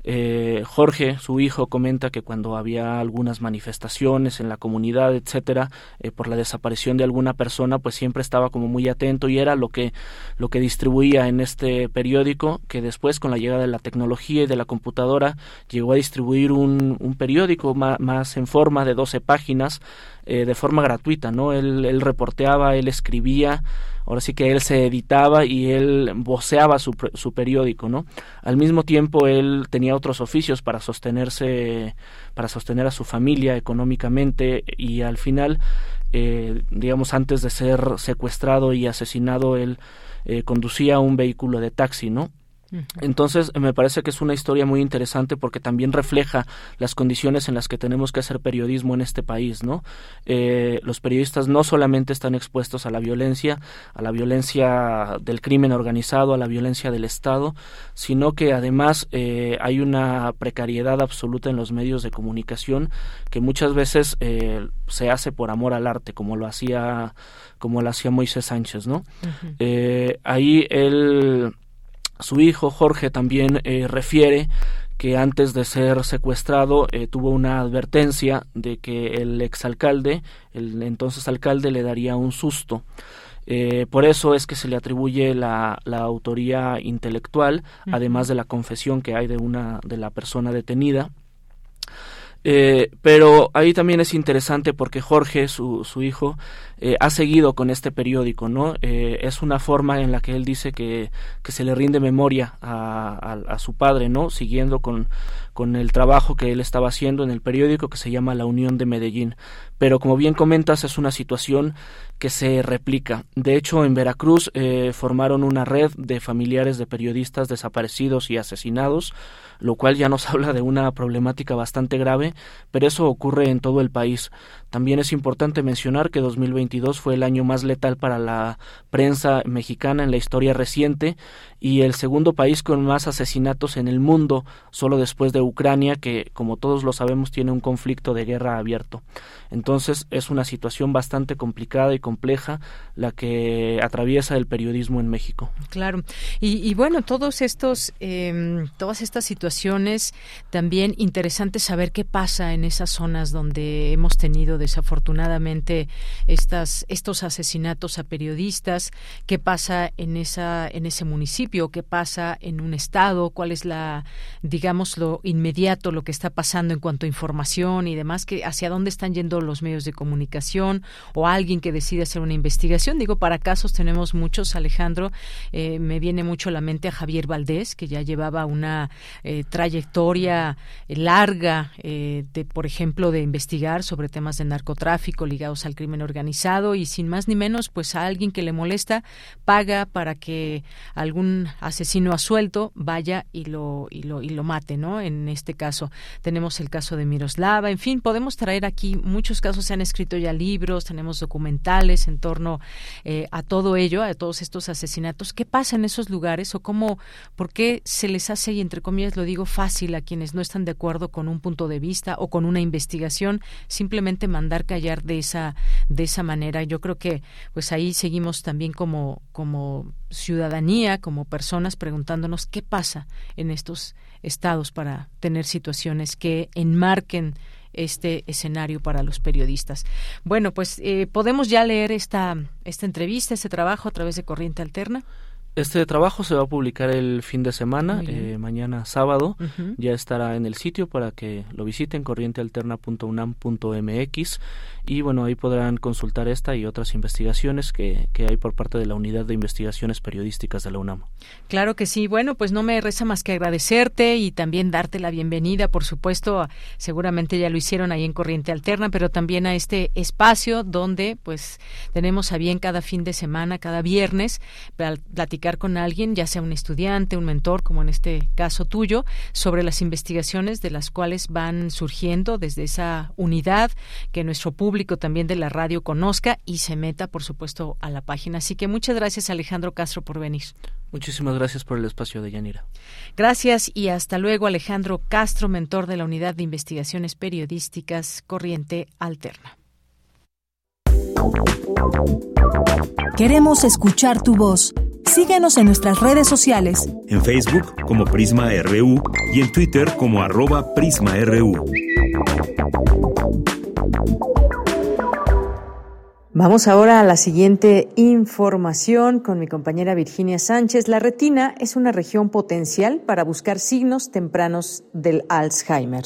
eh, Jorge, su hijo, comenta que cuando había algunas manifestaciones en la comunidad, etcétera, eh, por la desaparición de alguna persona, pues siempre estaba como muy atento y era lo que lo que distribuía en este periódico, que después con la llegada de la tecnología y de la computadora llegó a distribuir un, un periódico más, más, en forma de 12 páginas eh, de forma gratuita, ¿no? Él, él reporteaba, él escribía ahora sí que él se editaba y él voceaba su, su periódico, ¿no? Al mismo tiempo él tenía otros oficios para sostenerse, para sostener a su familia económicamente y al final, eh, digamos, antes de ser secuestrado y asesinado, él eh, conducía un vehículo de taxi, ¿no? Entonces, me parece que es una historia muy interesante porque también refleja las condiciones en las que tenemos que hacer periodismo en este país, ¿no? Eh, los periodistas no solamente están expuestos a la violencia, a la violencia del crimen organizado, a la violencia del Estado, sino que además eh, hay una precariedad absoluta en los medios de comunicación que muchas veces eh, se hace por amor al arte, como lo hacía, como lo hacía Moisés Sánchez, ¿no? ahí él su hijo Jorge también eh, refiere que antes de ser secuestrado eh, tuvo una advertencia de que el exalcalde, el entonces alcalde, le daría un susto. Eh, por eso es que se le atribuye la, la autoría intelectual, además de la confesión que hay de una de la persona detenida. Eh, pero ahí también es interesante porque Jorge, su, su hijo, eh, ha seguido con este periódico, ¿no? Eh, es una forma en la que él dice que, que se le rinde memoria a, a, su padre, ¿no? Siguiendo con, con el trabajo que él estaba haciendo en el periódico que se llama La Unión de Medellín. Pero como bien comentas, es una situación que se replica. De hecho, en Veracruz formaron una red de familiares de periodistas desaparecidos y asesinados lo cual ya nos [laughs] habla de una problemática bastante grave, pero eso ocurre en todo el país. También es importante mencionar que 2022 fue el año más letal para la prensa mexicana en la historia reciente y el segundo país con más asesinatos en el mundo, solo después de Ucrania, que como todos lo sabemos tiene un conflicto de guerra abierto. Entonces es una situación bastante complicada y compleja la que atraviesa el periodismo en México. Claro. Y, bueno, todos estos, eh, todas estas situaciones, también interesante saber qué pasa en esas zonas donde hemos tenido desafortunadamente estas, estos asesinatos a periodistas, qué pasa en, esa, en ese municipio, qué pasa en un estado, cuál es la, digamos, lo inmediato, lo que está pasando en cuanto a información y demás, que hacia dónde están yendo los medios de comunicación o alguien que decide hacer una investigación. Digo, para casos tenemos muchos, Alejandro, eh, me viene mucho a la mente a Javier Valdés, que ya llevaba una eh, trayectoria larga eh, de, por ejemplo, de investigar sobre temas de narcotráfico ligados al crimen organizado y sin más ni menos, pues a alguien que le molesta paga para que algún asesino a suelto vaya y lo y lo y lo mate, ¿no? En este caso tenemos el caso de Miroslava, en fin, podemos traer aquí muchos casos, se han escrito ya libros, tenemos documentales en torno eh, a todo ello, a todos estos asesinatos. ¿Qué pasa en esos lugares o cómo, por qué se les hace y entre comillas lo digo fácil a quienes no están de acuerdo con un punto de vista o con una investigación simplemente mandar callar de esa de esa manera. Yo creo que pues ahí seguimos también como como ciudadanía, como personas preguntándonos qué pasa en estos estados para tener situaciones que enmarquen este escenario para los periodistas. Bueno, pues eh, podemos ya leer esta, esta entrevista, este trabajo a través de Corriente Alterna. Este trabajo se va a publicar el fin de semana, eh, mañana sábado. Ya estará en el sitio para que lo visiten, corrientealterna.unam.mx. Y bueno, ahí podrán consultar esta y otras investigaciones que, que, hay por parte de la Unidad de Investigaciones Periodísticas de la UNAM. Claro que sí. Bueno, pues no me resta más que agradecerte y también darte la bienvenida, por supuesto. Seguramente ya lo hicieron ahí en Corriente Alterna, pero también a este espacio donde pues tenemos a bien cada fin de semana, cada viernes, platicar con alguien, ya sea un estudiante, un mentor, como en este caso tuyo, sobre las investigaciones de las cuales van surgiendo desde esa unidad que nuestro público público también de la radio conozca y se meta, por supuesto, a la página. Así que muchas gracias, Alejandro Castro, por venir. Muchísimas gracias por el espacio de Yanira. Gracias y hasta luego, Alejandro Castro, mentor de la Unidad de Investigaciones Periodísticas Corriente Alterna. Queremos escuchar tu voz. Síguenos en nuestras redes sociales. En Facebook como Prisma RU y en Twitter como arroba PrismaRU. Vamos ahora a la siguiente información con mi compañera Virginia Sánchez. La retina es una región potencial para buscar signos tempranos del Alzheimer.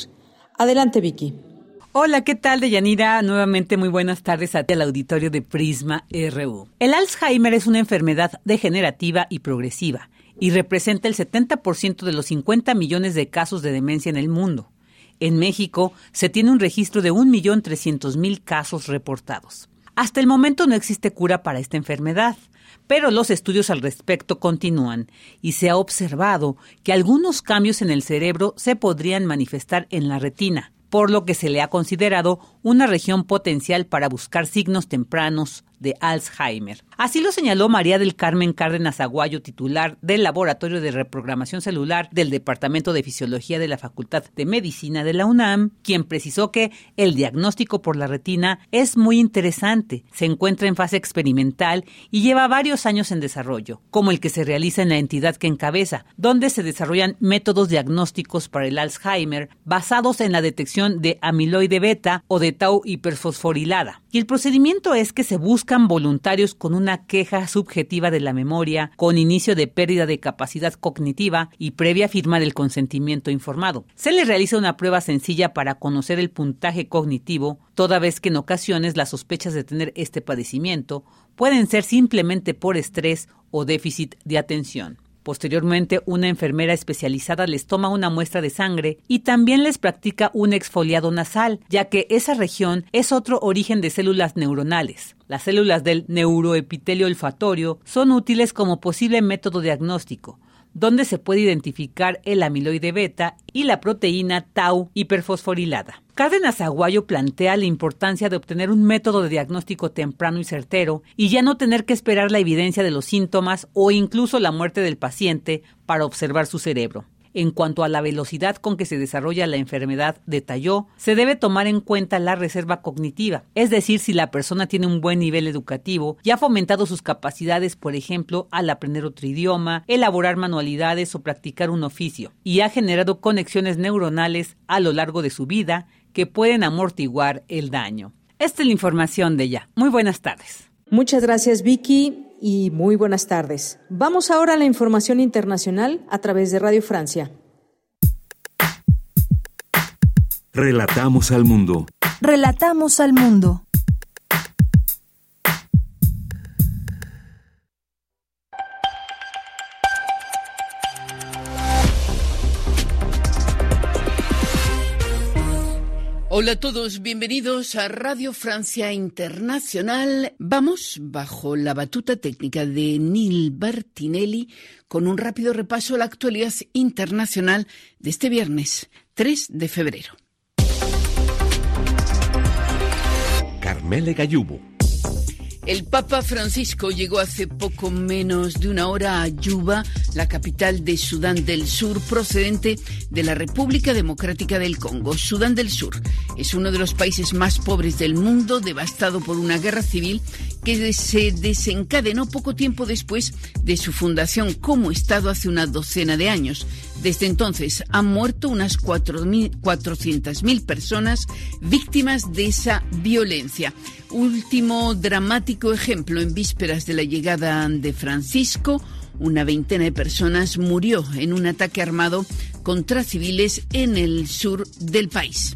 Adelante, Vicky. Hola, ¿qué tal, Deyanira? Nuevamente muy buenas tardes a ti al auditorio de Prisma RU. El Alzheimer es una enfermedad degenerativa y progresiva y representa el 70% de los 50 millones de casos de demencia en el mundo. En México se tiene un registro de 1.300.000 casos reportados. Hasta el momento no existe cura para esta enfermedad, pero los estudios al respecto continúan y se ha observado que algunos cambios en el cerebro se podrían manifestar en la retina, por lo que se le ha considerado una región potencial para buscar signos tempranos de Alzheimer. Así lo señaló María del Carmen Cárdenas Aguayo, titular del Laboratorio de Reprogramación Celular del Departamento de Fisiología de la Facultad de Medicina de la UNAM, quien precisó que el diagnóstico por la retina es muy interesante, se encuentra en fase experimental y lleva varios años en desarrollo, como el que se realiza en la entidad que encabeza, donde se desarrollan métodos diagnósticos para el Alzheimer basados en la detección de amiloide beta o de tau hiperfosforilada. Y el procedimiento es que se buscan voluntarios con una queja subjetiva de la memoria, con inicio de pérdida de capacidad cognitiva y previa firma del consentimiento informado. Se les realiza una prueba sencilla para conocer el puntaje cognitivo, toda vez que en ocasiones las sospechas de tener este padecimiento pueden ser simplemente por estrés o déficit de atención. Posteriormente, una enfermera especializada les toma una muestra de sangre y también les practica un exfoliado nasal, ya que esa región es otro origen de células neuronales. Las células del neuroepitelio olfatorio son útiles como posible método diagnóstico, donde se puede identificar el amiloide beta y la proteína tau hiperfosforilada. Cárdenas Aguayo plantea la importancia de obtener un método de diagnóstico temprano y certero y ya no tener que esperar la evidencia de los síntomas o incluso la muerte del paciente para observar su cerebro. En cuanto a la velocidad con que se desarrolla la enfermedad, detalló, se debe tomar en cuenta la reserva cognitiva, es decir, si la persona tiene un buen nivel educativo y ha fomentado sus capacidades, por ejemplo, al aprender otro idioma, elaborar manualidades o practicar un oficio, y ha generado conexiones neuronales a lo largo de su vida que pueden amortiguar el daño. Esta es la información de ella. Muy buenas tardes. Muchas gracias, Vicky y muy buenas tardes. Vamos ahora a la información internacional a través de Radio Francia. Relatamos al mundo. Relatamos al mundo. Hola a todos, bienvenidos a Radio Francia Internacional. Vamos, bajo la batuta técnica de Neil Bertinelli, con un rápido repaso a la actualidad internacional de este viernes 3 de febrero. Carmele Gallubo. El Papa Francisco llegó hace poco menos de una hora a Yuba, la capital de Sudán del Sur, procedente de la República Democrática del Congo. Sudán del Sur es uno de los países más pobres del mundo, devastado por una guerra civil que se desencadenó poco tiempo después de su fundación como Estado hace una docena de años. Desde entonces han muerto unas 400.000 personas víctimas de esa violencia. Último dramático ejemplo en vísperas de la llegada de Francisco. Una veintena de personas murió en un ataque armado contra civiles en el sur del país.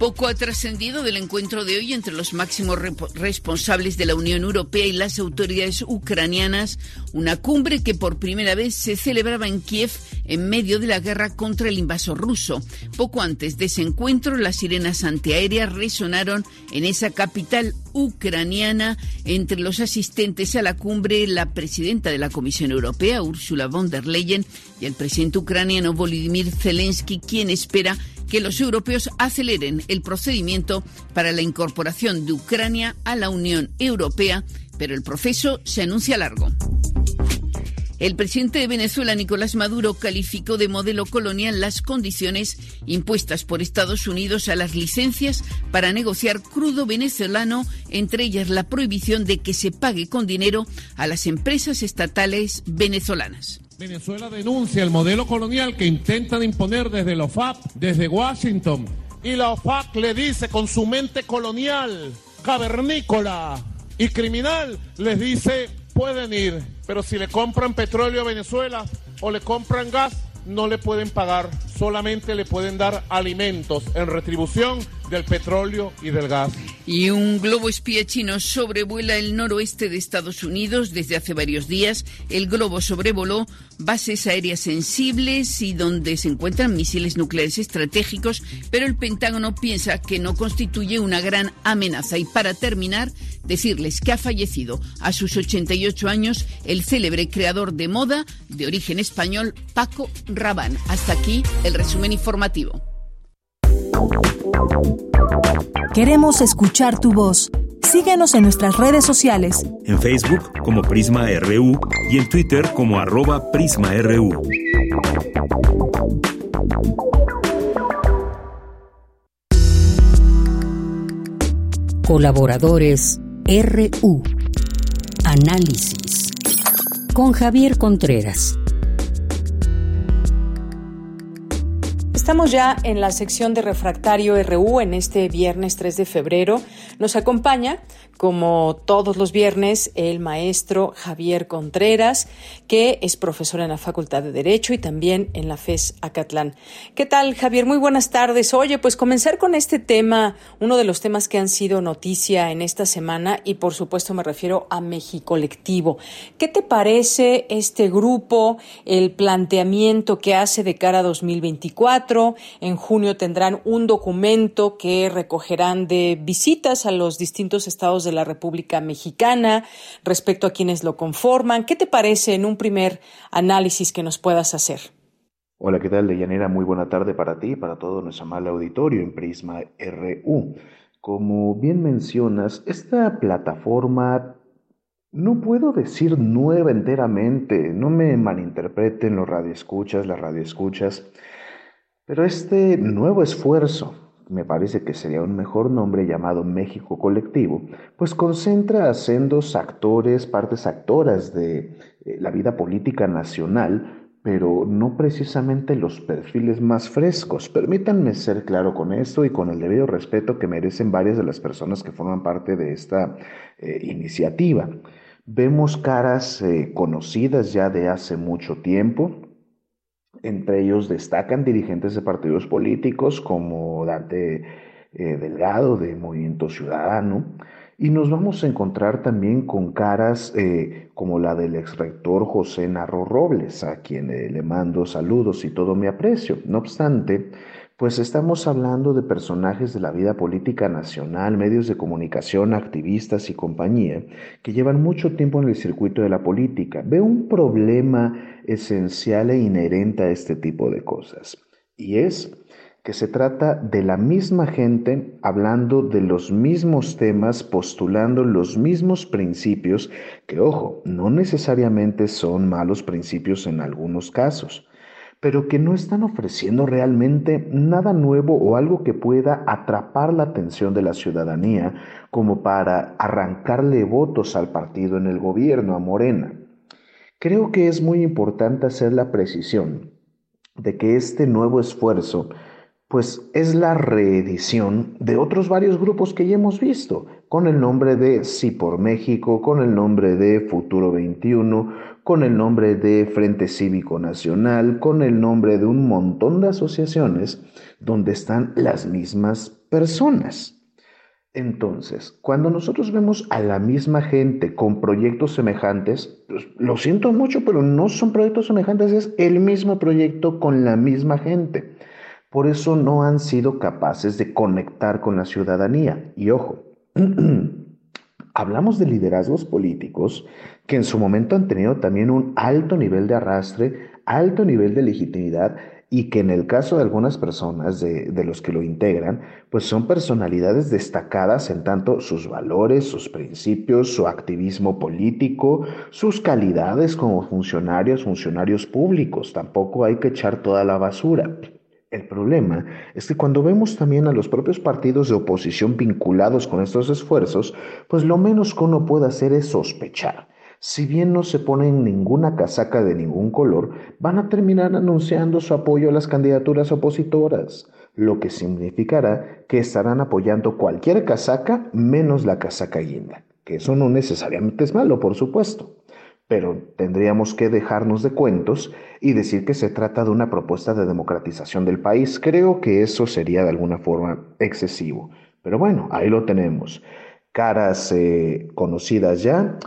Poco ha trascendido del encuentro de hoy entre los máximos responsables de la Unión Europea y las autoridades ucranianas, una cumbre que por primera vez se celebraba en Kiev en medio de la guerra contra el invasor ruso. Poco antes de ese encuentro, las sirenas antiaéreas resonaron en esa capital ucraniana. Entre los asistentes a la cumbre, la presidenta de la Comisión Europea, Ursula von der Leyen, y el presidente ucraniano Volodymyr Zelensky, quien espera que los europeos aceleren el procedimiento para la incorporación de Ucrania a la Unión Europea, pero el proceso se anuncia largo. El presidente de Venezuela, Nicolás Maduro, calificó de modelo colonial las condiciones impuestas por Estados Unidos a las licencias para negociar crudo venezolano, entre ellas la prohibición de que se pague con dinero a las empresas estatales venezolanas. Venezuela denuncia el modelo colonial que intentan imponer desde la OFAC, desde Washington. Y la OFAC le dice con su mente colonial, cavernícola y criminal, les dice, pueden ir, pero si le compran petróleo a Venezuela o le compran gas, no le pueden pagar, solamente le pueden dar alimentos en retribución del petróleo y del gas. Y un globo espía chino sobrevuela el noroeste de Estados Unidos desde hace varios días. El globo sobrevoló bases aéreas sensibles y donde se encuentran misiles nucleares estratégicos, pero el Pentágono piensa que no constituye una gran amenaza. Y para terminar, decirles que ha fallecido a sus 88 años el célebre creador de moda de origen español, Paco Rabanne. Hasta aquí el resumen informativo. Queremos escuchar tu voz. Síguenos en nuestras redes sociales. En Facebook como Prisma RU y en Twitter como arroba PrismaRU. Colaboradores RU. Análisis. Con Javier Contreras. Estamos ya en la sección de Refractario RU en este viernes 3 de febrero. Nos acompaña, como todos los viernes, el maestro Javier Contreras, que es profesor en la Facultad de Derecho y también en la FES Acatlán. ¿Qué tal, Javier? Muy buenas tardes. Oye, pues comenzar con este tema, uno de los temas que han sido noticia en esta semana y por supuesto me refiero a México Colectivo. ¿Qué te parece este grupo, el planteamiento que hace de cara a 2024? En junio tendrán un documento que recogerán de visitas a los distintos estados de la República Mexicana respecto a quienes lo conforman. ¿Qué te parece en un primer análisis que nos puedas hacer? Hola, ¿qué tal, Deyanira? Muy buena tarde para ti y para todo nuestro amable auditorio en Prisma RU. Como bien mencionas, esta plataforma no puedo decir nueva enteramente, no me malinterpreten los radioescuchas, las radioescuchas. Pero este nuevo esfuerzo, me parece que sería un mejor nombre llamado México Colectivo, pues concentra a sendos actores, partes actoras de eh, la vida política nacional, pero no precisamente los perfiles más frescos. Permítanme ser claro con esto y con el debido respeto que merecen varias de las personas que forman parte de esta eh, iniciativa. Vemos caras eh, conocidas ya de hace mucho tiempo, entre ellos destacan dirigentes de partidos políticos como Dante eh, Delgado de Movimiento Ciudadano. Y nos vamos a encontrar también con caras eh, como la del ex rector José Narro Robles, a quien eh, le mando saludos y todo mi aprecio. No obstante, pues estamos hablando de personajes de la vida política nacional, medios de comunicación, activistas y compañía, que llevan mucho tiempo en el circuito de la política. Veo un problema esencial e inherente a este tipo de cosas, y es que se trata de la misma gente hablando de los mismos temas, postulando los mismos principios, que ojo, no necesariamente son malos principios en algunos casos pero que no están ofreciendo realmente nada nuevo o algo que pueda atrapar la atención de la ciudadanía como para arrancarle votos al partido en el gobierno, a Morena. Creo que es muy importante hacer la precisión de que este nuevo esfuerzo pues es la reedición de otros varios grupos que ya hemos visto, con el nombre de Sí por México, con el nombre de Futuro 21, con el nombre de Frente Cívico Nacional, con el nombre de un montón de asociaciones donde están las mismas personas. Entonces, cuando nosotros vemos a la misma gente con proyectos semejantes, pues, lo siento mucho, pero no son proyectos semejantes, es el mismo proyecto con la misma gente. Por eso no han sido capaces de conectar con la ciudadanía. Y ojo, [clears throat] hablamos de liderazgos políticos que en su momento han tenido también un alto nivel de arrastre, alto nivel de legitimidad y que en el caso de algunas personas de, los que lo integran, pues son personalidades destacadas en tanto sus valores, sus principios, su activismo político, sus calidades como funcionarios, funcionarios públicos. Tampoco hay que echar toda la basura. El problema es que cuando vemos también a los propios partidos de oposición vinculados con estos esfuerzos, pues lo menos que uno puede hacer es sospechar. Si bien no se ponen ninguna casaca de ningún color, van a terminar anunciando su apoyo a las candidaturas opositoras, lo que significará que estarán apoyando cualquier casaca menos la casaca guinda, que eso no necesariamente es malo, por supuesto. Pero tendríamos que dejarnos de cuentos y decir que se trata de una propuesta de democratización del país. Creo que eso sería de alguna forma excesivo. Pero bueno, ahí lo tenemos. Caras eh, conocidas ya,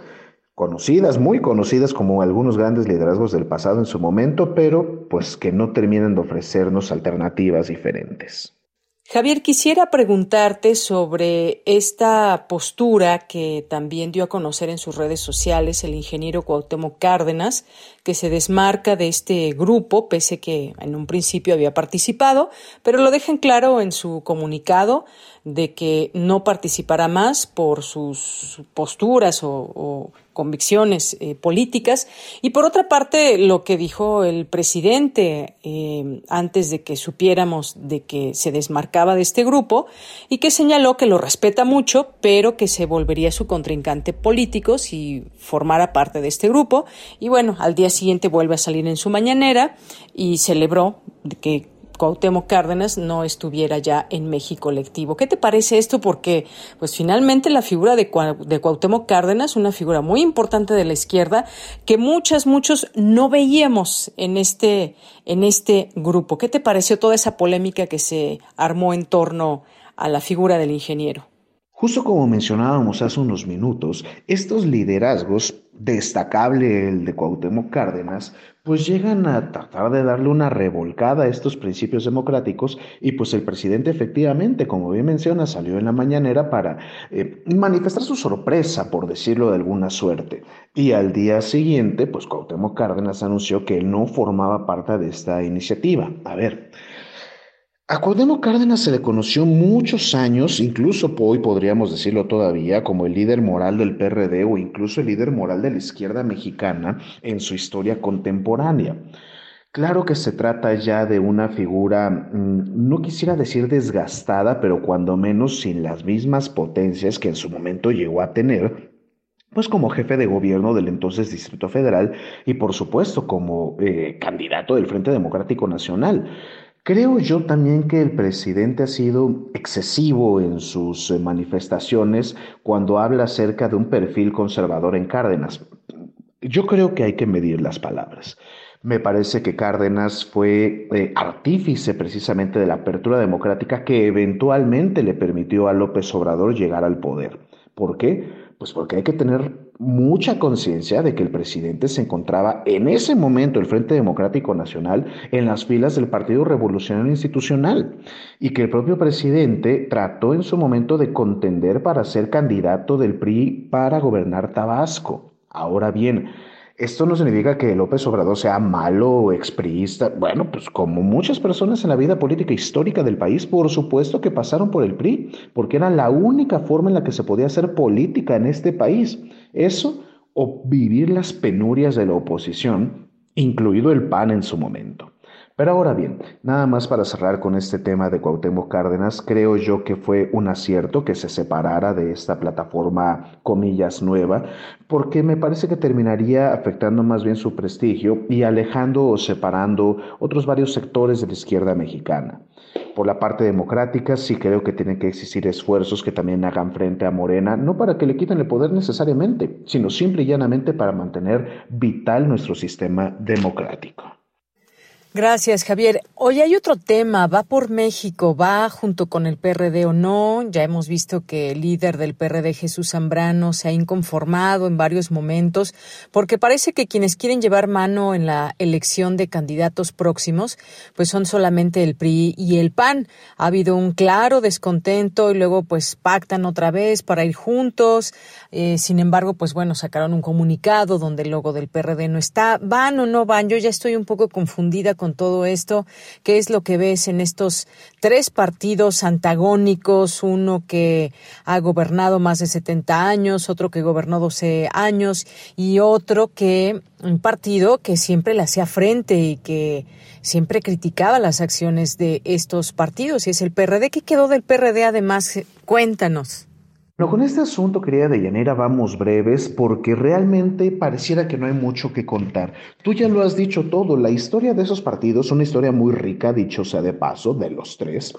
conocidas, muy conocidas como algunos grandes liderazgos del pasado en su momento, pero pues que no terminan de ofrecernos alternativas diferentes. Javier, quisiera preguntarte sobre esta postura que también dio a conocer en sus redes sociales el ingeniero Cuauhtémoc Cárdenas, que se desmarca de este grupo, pese que en un principio había participado, pero lo dejan claro en su comunicado de que no participará más por sus posturas o, convicciones eh, políticas. Y por otra parte, lo que dijo el presidente eh, antes de que supiéramos de que se desmarcaba de este grupo y que señaló que lo respeta mucho, pero que se volvería su contrincante político si formara parte de este grupo. Y bueno, al día siguiente vuelve a salir en su mañanera y celebró que Cuauhtémoc Cárdenas no estuviera ya en México colectivo. ¿Qué te parece esto? Porque, pues finalmente la figura de, de Cuauhtémoc Cárdenas, una figura muy importante de la izquierda, que muchas, muchos no veíamos en este, en este grupo. ¿Qué te pareció toda esa polémica que se armó en torno a la figura del ingeniero? Justo como mencionábamos hace unos minutos, estos liderazgos, destacable el de Cuauhtémoc Cárdenas, pues llegan a tratar de darle una revolcada a estos principios democráticos y pues el presidente efectivamente, como bien menciona, salió en la mañanera para eh, manifestar su sorpresa, por decirlo de alguna suerte. Y al día siguiente, pues Cuauhtémoc Cárdenas anunció que no formaba parte de esta iniciativa. A ver, a Cárdenas se le conoció muchos años, incluso hoy podríamos decirlo todavía, como el líder moral del PRD o incluso el líder moral de la izquierda mexicana en su historia contemporánea. Claro que se trata ya de una figura, mm, no quisiera decir desgastada, pero cuando menos sin las mismas potencias que en su momento llegó a tener, pues como jefe de gobierno del entonces Distrito Federal y por supuesto como eh, candidato del Frente Democrático Nacional. Creo yo también que el presidente ha sido excesivo en sus eh, manifestaciones cuando habla acerca de un perfil conservador en Cárdenas. Yo creo que hay que medir las palabras. Me parece que Cárdenas fue eh, artífice precisamente de la apertura democrática que eventualmente le permitió a López Obrador llegar al poder. ¿Por qué? Pues porque hay que tener mucha conciencia de que el presidente se encontraba en ese momento, el Frente Democrático Nacional, en las filas del Partido Revolucionario Institucional y que el propio presidente trató en su momento de contender para ser candidato del PRI para gobernar Tabasco. Ahora bien, esto no significa que López Obrador sea malo o expriista. Bueno, pues como muchas personas en la vida política histórica del país, por supuesto que pasaron por el PRI, porque era la única forma en la que se podía hacer política en este país. Eso o vivir las penurias de la oposición, incluido el PAN en su momento. Pero ahora bien, nada más para cerrar con este tema de Cuauhtémoc Cárdenas, creo yo que fue un acierto que se separara de esta plataforma comillas nueva, porque me parece que terminaría afectando más bien su prestigio y alejando o separando otros varios sectores de la izquierda mexicana. Por la parte democrática, sí creo que tienen que existir esfuerzos que también hagan frente a Morena, no para que le quiten el poder necesariamente, sino simple y llanamente para mantener vital nuestro sistema democrático. Gracias, Javier. Hoy hay otro tema, va por México, va junto con el PRD o no. Ya hemos visto que el líder del PRD, Jesús Zambrano, se ha inconformado en varios momentos, porque parece que quienes quieren llevar mano en la elección de candidatos próximos, pues son solamente el PRI y el PAN. Ha habido un claro descontento y luego pues pactan otra vez para ir juntos. Eh, sin embargo, pues bueno, sacaron un comunicado donde el logo del PRD no está. ¿Van o no van? Yo ya estoy un poco confundida con todo esto? ¿Qué es lo que ves en estos tres partidos antagónicos? Uno que ha gobernado más de 70 años, otro que gobernó 12 años y otro que, un partido que siempre le hacía frente y que siempre criticaba las acciones de estos partidos y es el PRD. ¿Qué quedó del PRD además? Cuéntanos. Con este asunto, querida Deyanira, vamos breves porque realmente pareciera que no hay mucho que contar. Tú ya lo has dicho todo, la historia de esos partidos, una historia muy rica, dicho sea de paso, de los tres,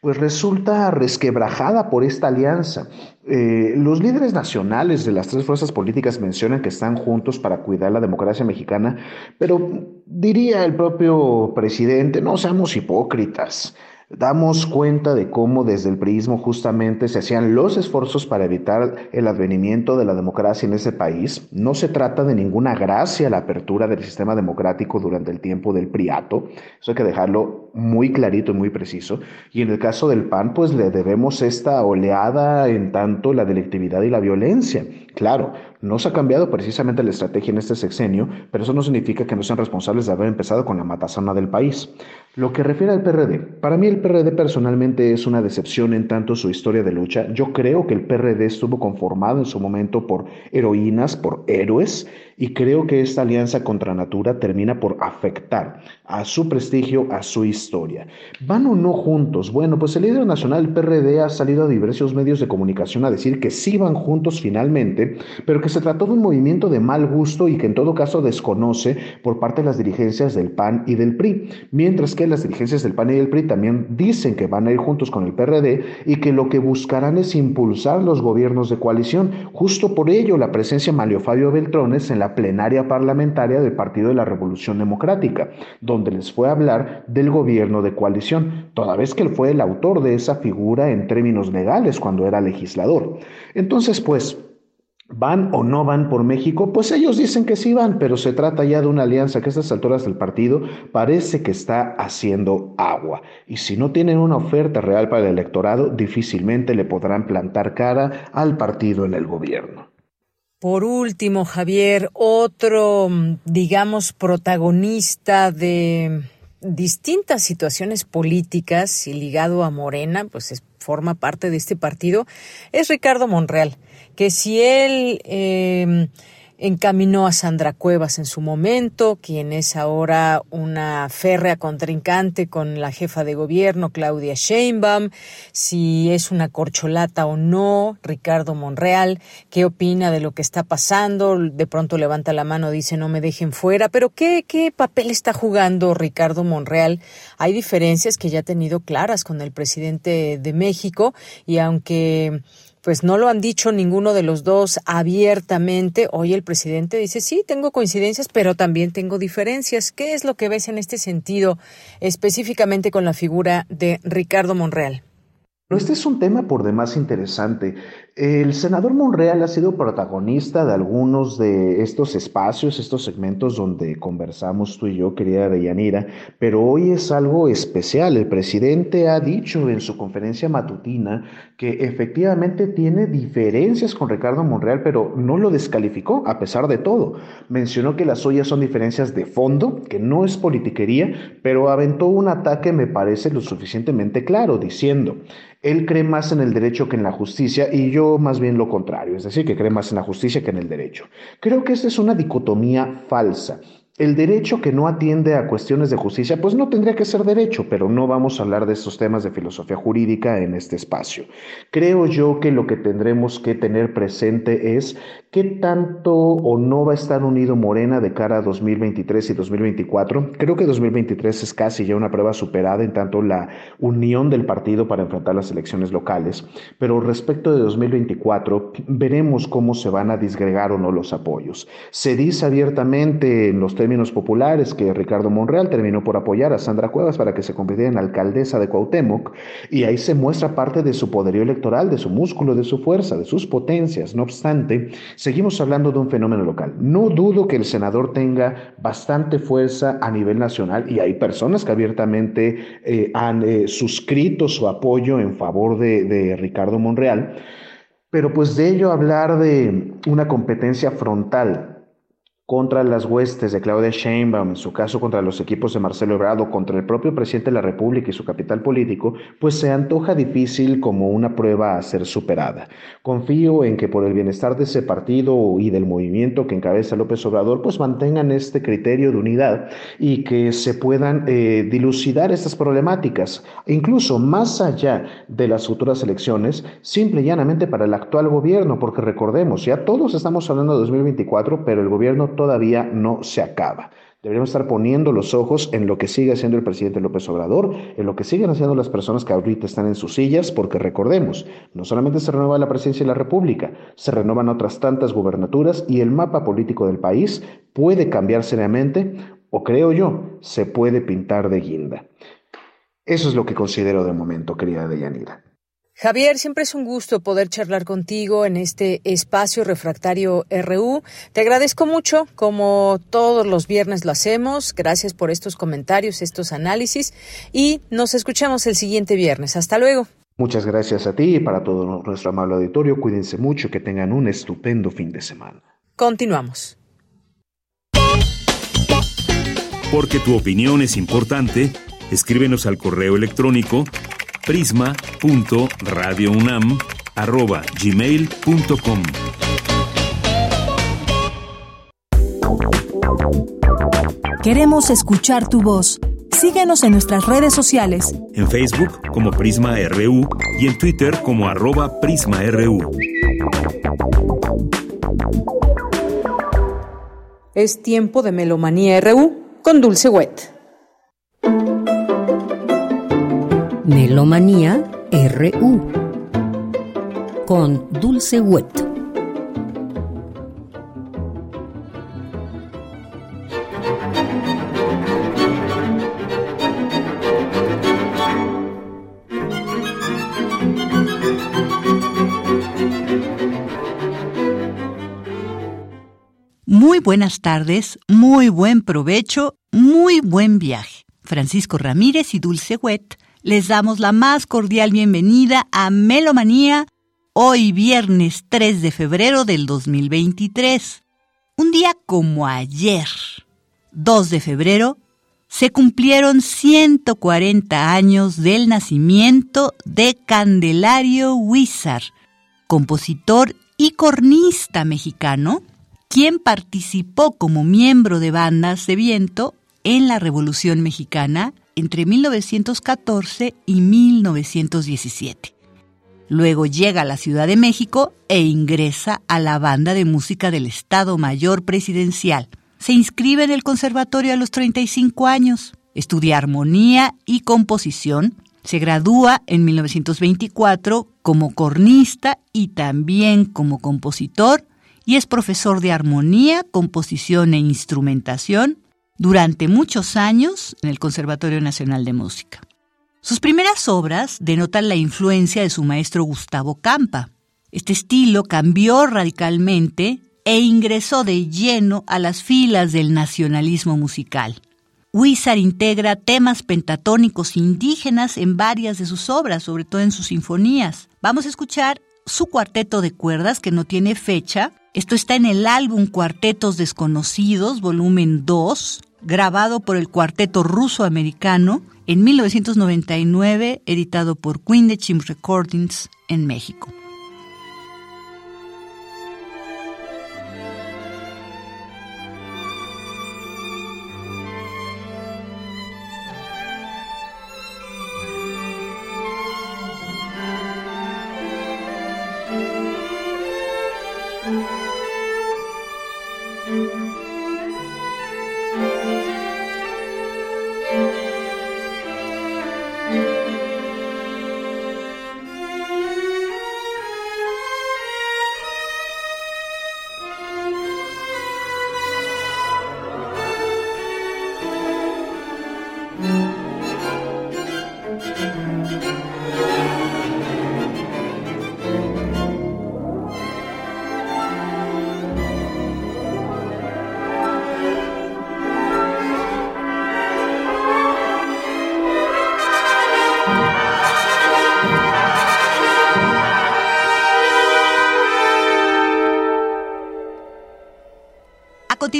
pues resulta resquebrajada por esta alianza. Eh, los líderes nacionales de las tres fuerzas políticas mencionan que están juntos para cuidar la democracia mexicana, pero diría el propio presidente, no seamos hipócritas damos cuenta de cómo desde el priismo justamente se hacían los esfuerzos para evitar el advenimiento de la democracia en ese país. No se trata de ninguna gracia la apertura del sistema democrático durante el tiempo del priato. Eso hay que dejarlo muy clarito y muy preciso. Y en el caso del PAN, pues le debemos esta oleada en tanto la delictividad y la violencia. Claro, no se ha cambiado precisamente la estrategia en este sexenio, pero eso no significa que no sean responsables de haber empezado con la matazona del país. Lo que refiere al PRD, para mí el PRD personalmente es una decepción en tanto su historia de lucha. Yo creo que el PRD estuvo conformado en su momento por heroínas, por héroes, y creo que esta alianza contra Natura termina por afectar a su prestigio, a su historia. ¿Van o no juntos? Bueno, pues el líder nacional del PRD ha salido a diversos medios de comunicación a decir que sí van juntos finalmente, pero que se trató de un movimiento de mal gusto y que en todo caso desconoce por parte de las dirigencias del PAN y del PRI, mientras que las dirigencias del PAN y del PRI también dicen que van a ir juntos con el PRD y que lo que buscarán es impulsar los gobiernos de coalición. Justo por ello la presencia de Mario Fabio Beltrones en la plenaria parlamentaria del Partido de la Revolución Democrática, donde les fue a hablar del gobierno de coalición, toda vez que él fue el autor de esa figura en términos legales cuando era legislador. Entonces, pues, ¿Van o no van por México? Pues ellos dicen que sí van, pero se trata ya de una alianza que a estas alturas del partido parece que está haciendo agua. Y si no tienen una oferta real para el electorado, difícilmente le podrán plantar cara al partido en el gobierno. Por último, Javier, otro, digamos, protagonista de distintas situaciones políticas y ligado a Morena, pues forma parte de este partido, es Ricardo Monreal, que si él eh, encaminó a Sandra Cuevas en su momento, quien es ahora una férrea contrincante con la jefa de gobierno, Claudia Sheinbaum, si es una corcholata o no, Ricardo Monreal, qué opina de lo que está pasando, de pronto levanta la mano, dice no me dejen fuera, pero ¿qué, qué papel está jugando Ricardo Monreal? Hay diferencias que ya ha tenido claras con el presidente de México y aunque pues no lo han dicho ninguno de los dos abiertamente. Hoy el presidente dice, sí, tengo coincidencias, pero también tengo diferencias. ¿Qué es lo que ves en este sentido, específicamente con la figura de Ricardo Monreal? Este es un tema por demás interesante. El senador Monreal ha sido protagonista de algunos de estos espacios, estos segmentos donde conversamos tú y yo, querida Deyanira, pero hoy es algo especial. El presidente ha dicho en su conferencia matutina que efectivamente tiene diferencias con Ricardo Monreal, pero no lo descalificó a pesar de todo. Mencionó que las suyas son diferencias de fondo, que no es politiquería, pero aventó un ataque, me parece, lo suficientemente claro, diciendo, él cree más en el derecho que en la justicia y yo más bien lo contrario, es decir, que cree más en la justicia que en el derecho. Creo que esta es una dicotomía falsa. El derecho que no atiende a cuestiones de justicia, pues no tendría que ser derecho, pero no vamos a hablar de estos temas de filosofía jurídica en este espacio. Creo yo que lo que tendremos que tener presente es qué tanto o no va a estar unido Morena de cara a 2023 y 2024. Creo que 2023 es casi ya una prueba superada en tanto la unión del partido para enfrentar las elecciones locales, pero respecto de 2024 veremos cómo se van a disgregar o no los apoyos. Se dice abiertamente en los términos populares que Ricardo Monreal terminó por apoyar a Sandra Cuevas para que se convirtiera en alcaldesa de Cuauhtémoc y ahí se muestra parte de su poderío electoral, de su músculo, de su fuerza, de sus potencias. No obstante, seguimos hablando de un fenómeno local. No dudo que el senador tenga bastante fuerza a nivel nacional y hay personas que abiertamente eh, han eh, suscrito su apoyo en favor de, de Ricardo Monreal, pero pues de ello hablar de una competencia frontal contra las huestes de Claudia Sheinbaum, en su caso contra los equipos de Marcelo Ebrard, contra el propio presidente de la República y su capital político, pues se antoja difícil como una prueba a ser superada. Confío en que por el bienestar de ese partido y del movimiento que encabeza López Obrador, pues mantengan este criterio de unidad y que se puedan eh, dilucidar estas problemáticas, incluso más allá de las futuras elecciones, simple y llanamente para el actual gobierno, porque recordemos, ya todos estamos hablando de 2024, pero el gobierno todavía no se acaba. Deberíamos estar poniendo los ojos en lo que sigue haciendo el presidente López Obrador, en lo que siguen haciendo las personas que ahorita están en sus sillas, porque recordemos, no solamente se renueva la presidencia de la República, se renuevan otras tantas gubernaturas y el mapa político del país puede cambiar seriamente o creo yo, se puede pintar de guinda. Eso es lo que considero de momento, querida Deyanira. Javier, siempre es un gusto poder charlar contigo en este espacio refractario RU. Te agradezco mucho, como todos los viernes lo hacemos. Gracias por estos comentarios, estos análisis y nos escuchamos el siguiente viernes. Hasta luego. Muchas gracias a ti y para todo nuestro amable auditorio. Cuídense mucho y que tengan un estupendo fin de semana. Continuamos. Porque tu opinión es importante, escríbenos al correo electrónico prisma.radiounam@gmail.com. Queremos escuchar tu voz. Síguenos en nuestras redes sociales. En Facebook como Prisma RU y en Twitter como arroba PrismaRU. Es tiempo de Melomanía RU con Dulce Wet. Melomanía RU con Dulce Wet. Muy buenas tardes, muy buen provecho, muy buen viaje. Francisco Ramírez y Dulce Wet les damos la más cordial bienvenida a Melomanía, hoy viernes 3 de febrero del 2023. Un día como ayer, 2 de febrero, se cumplieron 140 años del nacimiento de Candelario Huizar, compositor y cornista mexicano, quien participó como miembro de bandas de viento en la Revolución Mexicana entre 1914 y 1917. Luego llega a la Ciudad de México e ingresa a la banda de música del Estado Mayor Presidencial. Se inscribe en el conservatorio a los 35 años, estudia armonía y composición, se gradúa en 1924 como cornista y también como compositor y es profesor de armonía, composición e instrumentación durante muchos años en el Conservatorio Nacional de Música. Sus primeras obras denotan la influencia de su maestro Gustavo Campa. Este estilo cambió radicalmente e ingresó de lleno a las filas del nacionalismo musical. Huizar integra temas pentatónicos indígenas en varias de sus obras, sobre todo en sus sinfonías. Vamos a escuchar su cuarteto de cuerdas que no tiene fecha. Esto está en el álbum Cuartetos Desconocidos, volumen 2, grabado por el cuarteto ruso-americano en 1999, editado por Queen de Chim Recordings en México.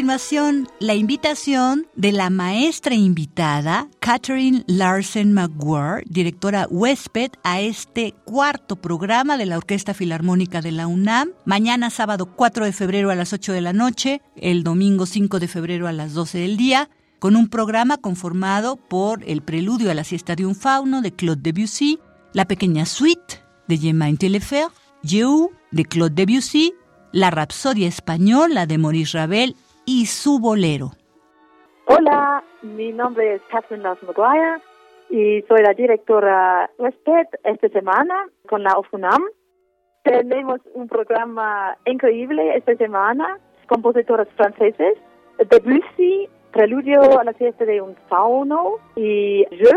Continuación, la invitación de la maestra invitada, Catherine Larsen McGuire, directora huésped, a este cuarto programa de la Orquesta Filarmónica de la UNAM. Mañana sábado 4 de febrero a las 8 de la noche, el domingo 5 de febrero a las 12 del día, con un programa conformado por el Preludio a la siesta de un fauno de Claude Debussy, la pequeña suite de Germain Telefer, You de Claude Debussy, la Rapsodia Española de Maurice Ravel y su bolero. Hola, mi nombre es Catherine Lars y soy la directora huésped esta semana con la OFUNAM. Tenemos un programa increíble esta semana, compositores franceses, Debussy, Preludio a la fiesta de un fauno y Je,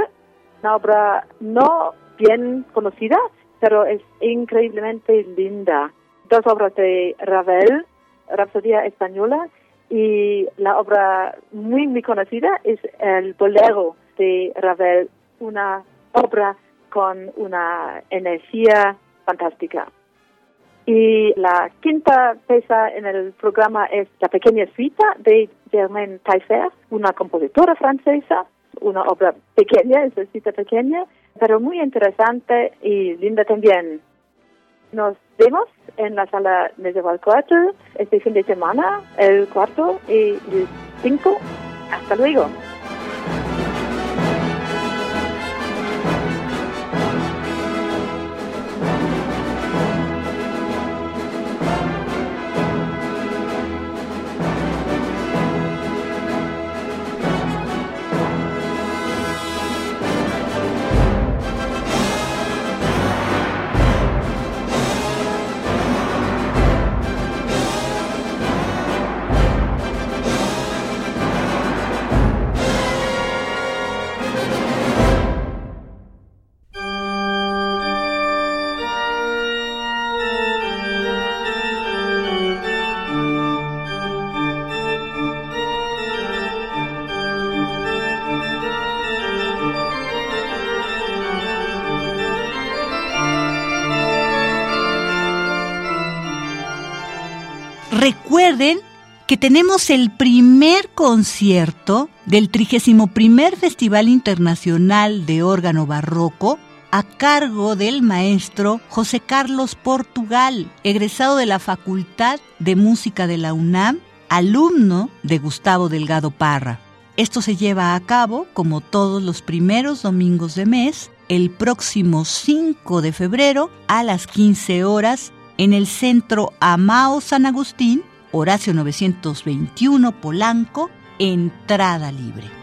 una obra no bien conocida, pero es increíblemente linda. Dos obras de Ravel, Rapsodia Española, y la obra muy, muy conocida es el Bolero de Ravel, una obra con una energía fantástica. Y la quinta pieza en el programa es La pequeña suita de Germaine Taillefer, una compositora francesa, una obra pequeña, es una pequeña, pero muy interesante y linda también. Nos vemos en la sala Medieval Quarter este fin de semana, el cuarto y el cinco. Hasta luego. Que tenemos el primer concierto del 31 Festival Internacional de Órgano Barroco a cargo del maestro José Carlos Portugal, egresado de la Facultad de Música de la UNAM, alumno de Gustavo Delgado Parra. Esto se lleva a cabo, como todos los primeros domingos de mes, el próximo 5 de febrero a las 15 horas en el centro Amao San Agustín, Horacio 921 Polanco, entrada libre.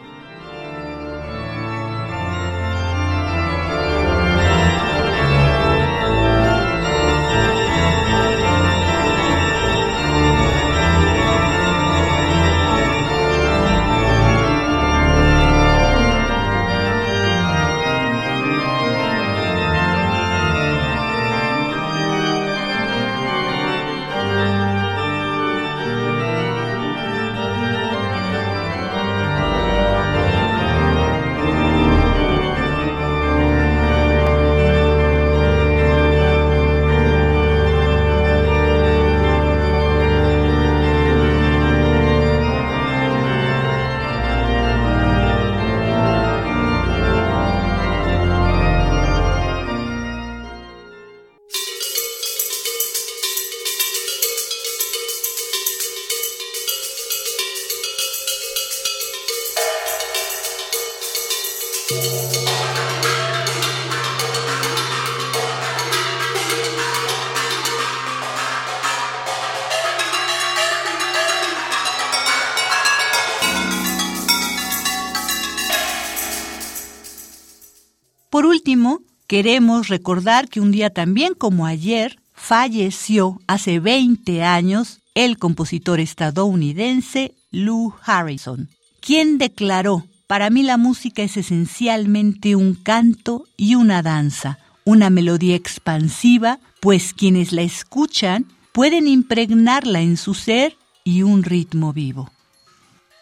Queremos recordar que un día también como ayer falleció hace 20 años el compositor estadounidense Lou Harrison, quien declaró, para mí la música es esencialmente un canto y una danza, una melodía expansiva, pues quienes la escuchan pueden impregnarla en su ser y un ritmo vivo.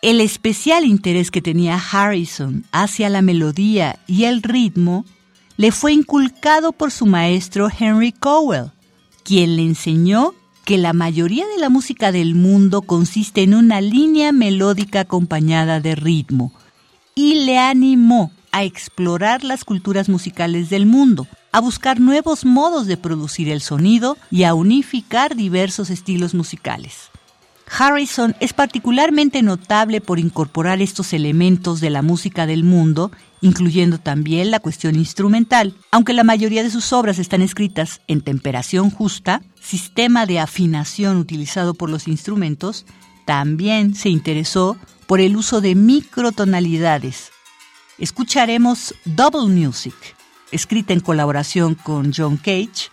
El especial interés que tenía Harrison hacia la melodía y el ritmo le fue inculcado por su maestro Henry Cowell, quien le enseñó que la mayoría de la música del mundo consiste en una línea melódica acompañada de ritmo y le animó a explorar las culturas musicales del mundo, a buscar nuevos modos de producir el sonido y a unificar diversos estilos musicales. Harrison es particularmente notable por incorporar estos elementos de la música del mundo, incluyendo también la cuestión instrumental, aunque la mayoría de sus obras están escritas en temperación justa, sistema de afinación utilizado por los instrumentos, también se interesó por el uso de microtonalidades. Escucharemos Double Music, escrita en colaboración con John Cage.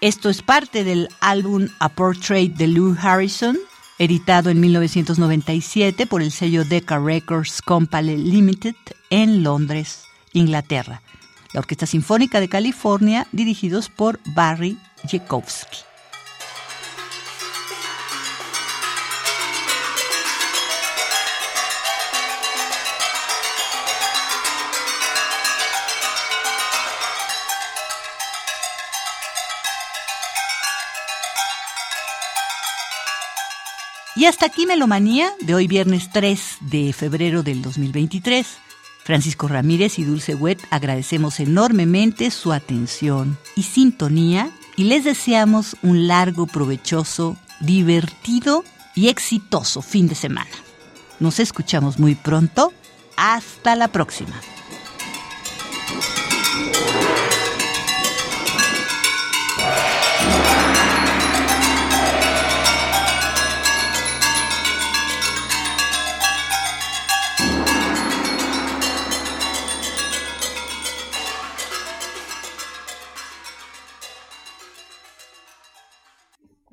Esto es parte del álbum A Portrait de Lou Harrison, editado en 1997 por el sello Decca Records Company Limited en Londres, Inglaterra. La Orquesta Sinfónica de California, dirigidos por Barry Jakowski. Y hasta aquí Melomanía de hoy viernes 3 de febrero del 2023. Francisco Ramírez y Dulce Wet agradecemos enormemente su atención y sintonía y les deseamos un largo, provechoso, divertido y exitoso fin de semana. Nos escuchamos muy pronto. Hasta la próxima.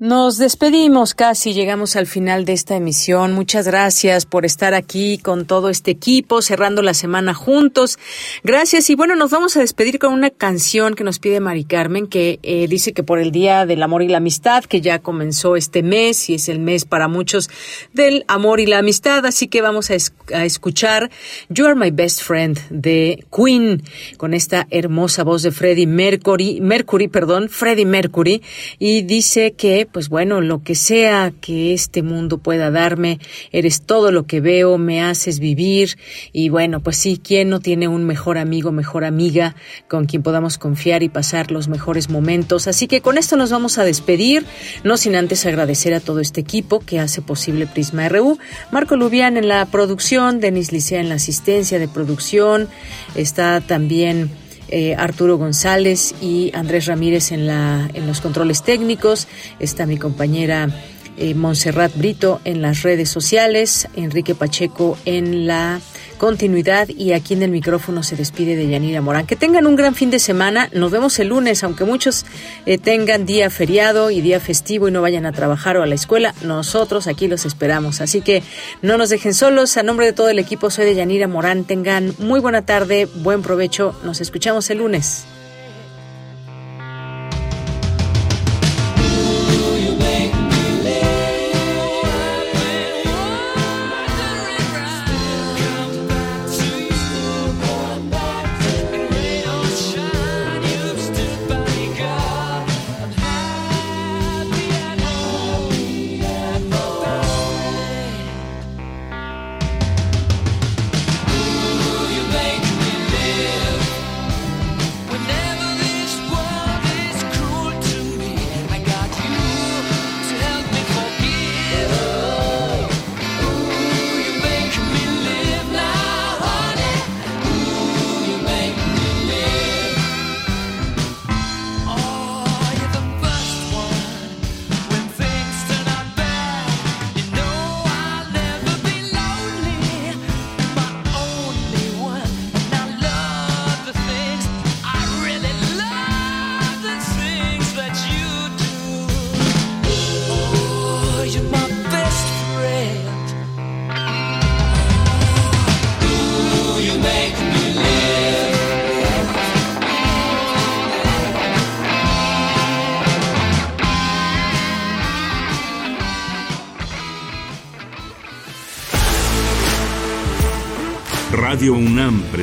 Nos despedimos casi, llegamos al final de esta emisión. Muchas gracias por estar aquí con todo este equipo, cerrando la semana juntos. Gracias y bueno, nos vamos a despedir con una canción que nos pide Mari Carmen, que eh, dice que por el Día del Amor y la Amistad, que ya comenzó este mes y es el mes para muchos del amor y la amistad, así que vamos a, a escuchar You Are My Best Friend de Queen, con esta hermosa voz de Freddie Mercury, Mercury, perdón, Freddie Mercury, y dice que pues bueno, lo que sea que este mundo pueda darme, eres todo lo que veo, me haces vivir y bueno, pues sí, ¿quién no tiene un mejor amigo, mejor amiga con quien podamos confiar y pasar los mejores momentos? Así que con esto nos vamos a despedir, no sin antes agradecer a todo este equipo que hace posible Prisma RU, Marco Lubián en la producción, Denis Licea en la asistencia de producción, está también eh, Arturo González y Andrés Ramírez en, la, en los controles técnicos. Está mi compañera eh, Montserrat Brito en las redes sociales, Enrique Pacheco en la continuidad y aquí en el micrófono se despide de Yanira Morán. Que tengan un gran fin de semana. Nos vemos el lunes, aunque muchos eh, tengan día feriado y día festivo y no vayan a trabajar o a la escuela. Nosotros aquí los esperamos. Así que no nos dejen solos. A nombre de todo el equipo soy de Yanira Morán. Tengan muy buena tarde, buen provecho. Nos escuchamos el lunes.